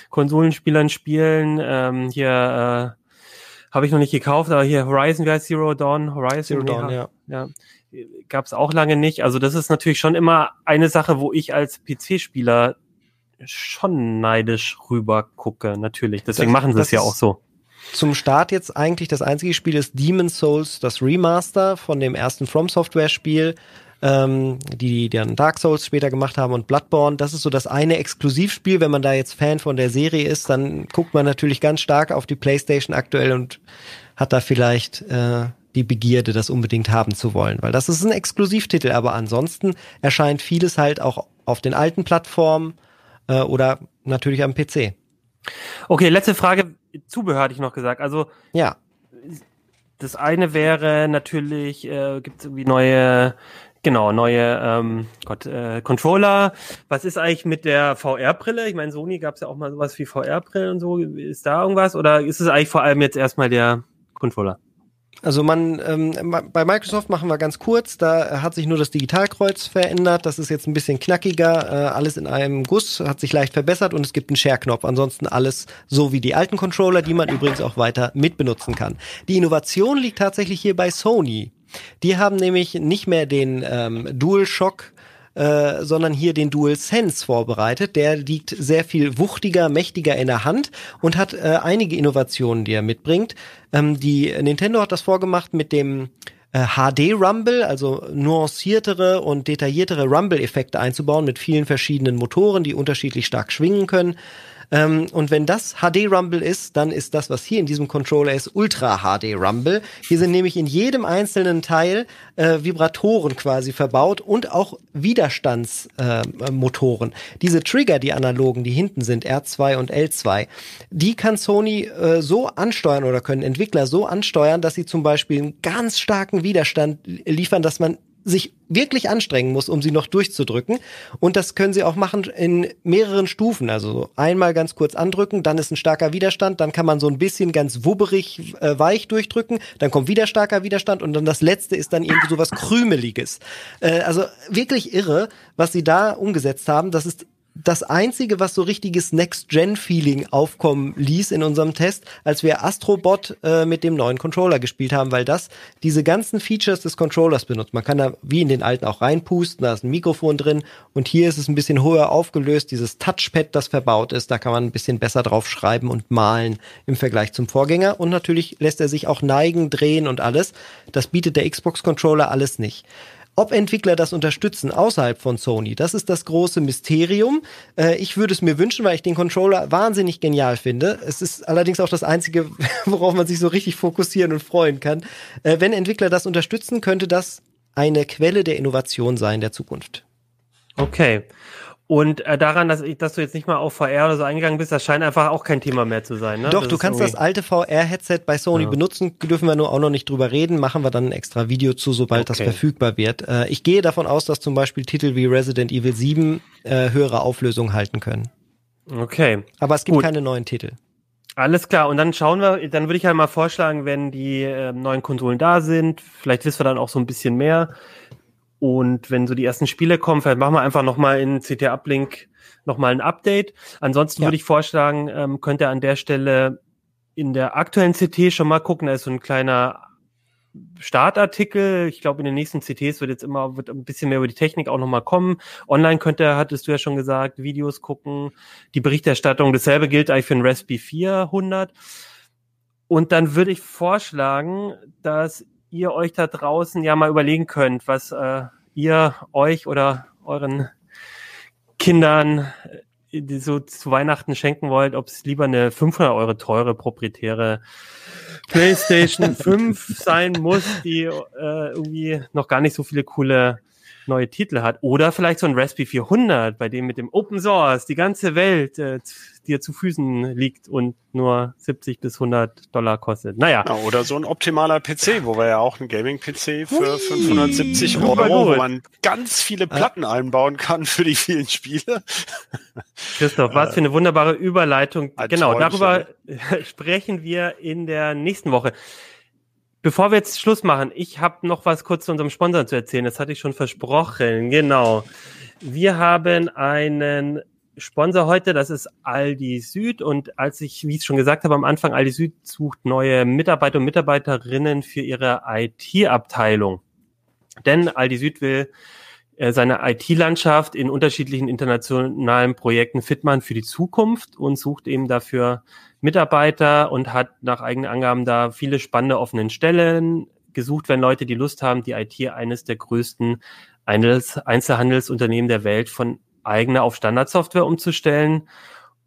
Konsolenspielern spielen. Ähm, hier äh, habe ich noch nicht gekauft, aber hier Horizon, wie heißt Zero Dawn? Horizon, Zero Dawn, ja. ja. Gab es auch lange nicht. Also das ist natürlich schon immer eine Sache, wo ich als PC-Spieler schon neidisch rüber gucke, natürlich. Deswegen das, machen sie es ja auch so zum Start jetzt eigentlich das einzige Spiel ist Demon Souls, das Remaster von dem ersten From Software Spiel, ähm, die, die dann Dark Souls später gemacht haben und Bloodborne. Das ist so das eine Exklusivspiel. Wenn man da jetzt Fan von der Serie ist, dann guckt man natürlich ganz stark auf die PlayStation aktuell und hat da vielleicht äh, die Begierde, das unbedingt haben zu wollen, weil das ist ein Exklusivtitel. Aber ansonsten erscheint vieles halt auch auf den alten Plattformen äh, oder natürlich am PC. Okay, letzte Frage. Zubehör hatte ich noch gesagt. Also ja. Das eine wäre natürlich, äh, gibt es irgendwie neue, genau, neue ähm, Gott, äh, Controller. Was ist eigentlich mit der VR-Brille? Ich meine, Sony gab es ja auch mal sowas wie VR-Brillen und so. Ist da irgendwas? Oder ist es eigentlich vor allem jetzt erstmal der Controller? Also man, ähm, bei Microsoft machen wir ganz kurz, da hat sich nur das Digitalkreuz verändert, das ist jetzt ein bisschen knackiger, äh, alles in einem Guss, hat sich leicht verbessert und es gibt einen Share-Knopf. Ansonsten alles so wie die alten Controller, die man übrigens auch weiter mitbenutzen kann. Die Innovation liegt tatsächlich hier bei Sony. Die haben nämlich nicht mehr den ähm, DualShock äh, sondern hier den Dual Sense vorbereitet. Der liegt sehr viel wuchtiger, mächtiger in der Hand und hat äh, einige Innovationen, die er mitbringt. Ähm, die Nintendo hat das vorgemacht mit dem HD äh, Rumble, also nuanciertere und detailliertere Rumble-Effekte einzubauen mit vielen verschiedenen Motoren, die unterschiedlich stark schwingen können. Ähm, und wenn das HD Rumble ist, dann ist das, was hier in diesem Controller ist, Ultra HD Rumble. Hier sind nämlich in jedem einzelnen Teil äh, Vibratoren quasi verbaut und auch Widerstandsmotoren. Äh, Diese Trigger, die analogen, die hinten sind, R2 und L2, die kann Sony äh, so ansteuern oder können Entwickler so ansteuern, dass sie zum Beispiel einen ganz starken Widerstand liefern, dass man sich wirklich anstrengen muss, um sie noch durchzudrücken. Und das können sie auch machen in mehreren Stufen. Also einmal ganz kurz andrücken, dann ist ein starker Widerstand, dann kann man so ein bisschen ganz wubberig äh, weich durchdrücken, dann kommt wieder starker Widerstand und dann das letzte ist dann irgendwie so was Krümeliges. Äh, also wirklich irre, was sie da umgesetzt haben. Das ist das einzige, was so richtiges Next-Gen-Feeling aufkommen ließ in unserem Test, als wir Astrobot äh, mit dem neuen Controller gespielt haben, weil das diese ganzen Features des Controllers benutzt. Man kann da wie in den alten auch reinpusten, da ist ein Mikrofon drin und hier ist es ein bisschen höher aufgelöst, dieses Touchpad, das verbaut ist, da kann man ein bisschen besser drauf schreiben und malen im Vergleich zum Vorgänger und natürlich lässt er sich auch neigen, drehen und alles. Das bietet der Xbox-Controller alles nicht. Ob Entwickler das unterstützen außerhalb von Sony, das ist das große Mysterium. Äh, ich würde es mir wünschen, weil ich den Controller wahnsinnig genial finde. Es ist allerdings auch das Einzige, worauf man sich so richtig fokussieren und freuen kann. Äh, wenn Entwickler das unterstützen, könnte das eine Quelle der Innovation sein der Zukunft. Okay. Und äh, daran, dass, ich, dass du jetzt nicht mal auf VR oder so eingegangen bist, das scheint einfach auch kein Thema mehr zu sein. Ne? Doch, das du kannst das alte VR-Headset bei Sony ja. benutzen, dürfen wir nur auch noch nicht drüber reden, machen wir dann ein extra Video zu, sobald okay. das verfügbar wird. Äh, ich gehe davon aus, dass zum Beispiel Titel wie Resident Evil 7 äh, höhere Auflösung halten können. Okay. Aber es gibt Gut. keine neuen Titel. Alles klar, und dann schauen wir, dann würde ich halt mal vorschlagen, wenn die äh, neuen Konsolen da sind, vielleicht wissen wir dann auch so ein bisschen mehr, und wenn so die ersten Spiele kommen, vielleicht machen wir einfach nochmal in CT Uplink nochmal ein Update. Ansonsten ja. würde ich vorschlagen, ähm, könnt ihr an der Stelle in der aktuellen CT schon mal gucken. Da ist so ein kleiner Startartikel. Ich glaube, in den nächsten CTs wird jetzt immer wird ein bisschen mehr über die Technik auch nochmal kommen. Online könnt ihr, hattest du ja schon gesagt, Videos gucken, die Berichterstattung. Dasselbe gilt eigentlich für den Raspberry 400. Und dann würde ich vorschlagen, dass ihr euch da draußen ja mal überlegen könnt, was äh, ihr euch oder euren Kindern äh, so zu Weihnachten schenken wollt, ob es lieber eine 500 Euro teure proprietäre PlayStation 5 sein muss, die äh, irgendwie noch gar nicht so viele coole neue Titel hat. Oder vielleicht so ein Raspberry 400, bei dem mit dem Open Source die ganze Welt äh, dir zu Füßen liegt und nur 70 bis 100 Dollar kostet. Naja. Ja, oder so ein optimaler PC, wo wir ja auch einen Gaming-PC für 570 Euro, wo man ganz viele Platten einbauen kann für die vielen Spiele. Christoph, was für eine wunderbare Überleitung. Genau, darüber sprechen wir in der nächsten Woche. Bevor wir jetzt Schluss machen, ich habe noch was kurz zu unserem Sponsor zu erzählen. Das hatte ich schon versprochen. Genau. Wir haben einen Sponsor heute, das ist Aldi Süd. Und als ich, wie ich schon gesagt habe am Anfang, Aldi Süd sucht neue Mitarbeiter und Mitarbeiterinnen für ihre IT-Abteilung. Denn Aldi Süd will seine IT-Landschaft in unterschiedlichen internationalen Projekten fit machen für die Zukunft und sucht eben dafür Mitarbeiter und hat nach eigenen Angaben da viele spannende offenen Stellen gesucht, wenn Leute, die Lust haben, die IT eines der größten Einzelhandelsunternehmen der Welt von eigener auf Standardsoftware umzustellen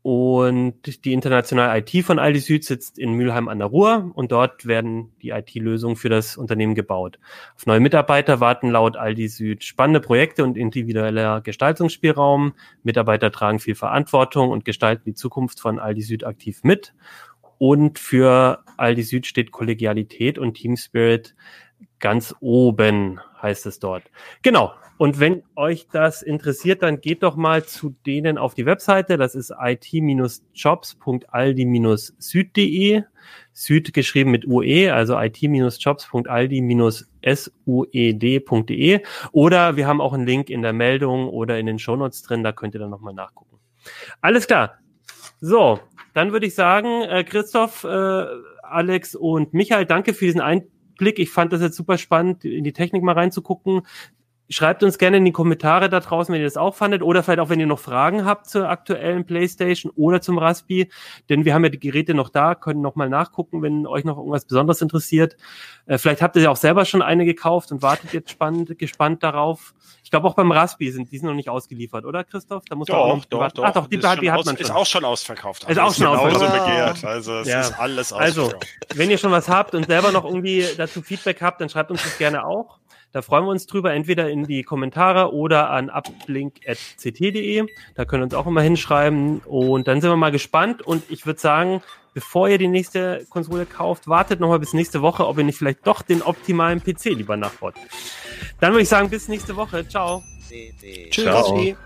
und die internationale IT von Aldi Süd sitzt in Mülheim an der Ruhr und dort werden die IT-Lösungen für das Unternehmen gebaut. Auf neue Mitarbeiter warten laut Aldi Süd spannende Projekte und individueller Gestaltungsspielraum. Mitarbeiter tragen viel Verantwortung und gestalten die Zukunft von Aldi Süd aktiv mit. Und für Aldi Süd steht Kollegialität und Team Spirit ganz oben, heißt es dort. Genau. Und wenn euch das interessiert, dann geht doch mal zu denen auf die Webseite. Das ist it-jobs.aldi-süd.de. Süd geschrieben mit UE, also it-jobs.aldi-sued.de. Oder wir haben auch einen Link in der Meldung oder in den Shownotes drin, da könnt ihr dann nochmal nachgucken. Alles klar. So, dann würde ich sagen, äh, Christoph, äh, Alex und Michael, danke für diesen Einblick. Ich fand das jetzt super spannend, in die Technik mal reinzugucken. Schreibt uns gerne in die Kommentare da draußen, wenn ihr das auch fandet oder vielleicht auch, wenn ihr noch Fragen habt zur aktuellen PlayStation oder zum Raspi, denn wir haben ja die Geräte noch da, können noch mal nachgucken, wenn euch noch irgendwas Besonderes interessiert. Äh, vielleicht habt ihr ja auch selber schon eine gekauft und wartet jetzt spannend, gespannt darauf. Ich glaube auch beim Raspi sind die sind noch nicht ausgeliefert, oder Christoph? Da muss doch, man auch doch, doch. Ach doch, die, die hat man schon. Ist auch schon ausverkauft. Also ist auch schon ausverkauft. begehrt. Also es ja. ist alles ausverkauft. Also, wenn ihr schon was habt und selber noch irgendwie dazu Feedback habt, dann schreibt uns das gerne auch. Da freuen wir uns drüber, entweder in die Kommentare oder an uplink.ct.de. Da können wir uns auch immer hinschreiben. Und dann sind wir mal gespannt. Und ich würde sagen, bevor ihr die nächste Konsole kauft, wartet nochmal bis nächste Woche, ob ihr nicht vielleicht doch den optimalen PC lieber nachbaut. Dann würde ich sagen, bis nächste Woche. Ciao. Tschüss. Ciao.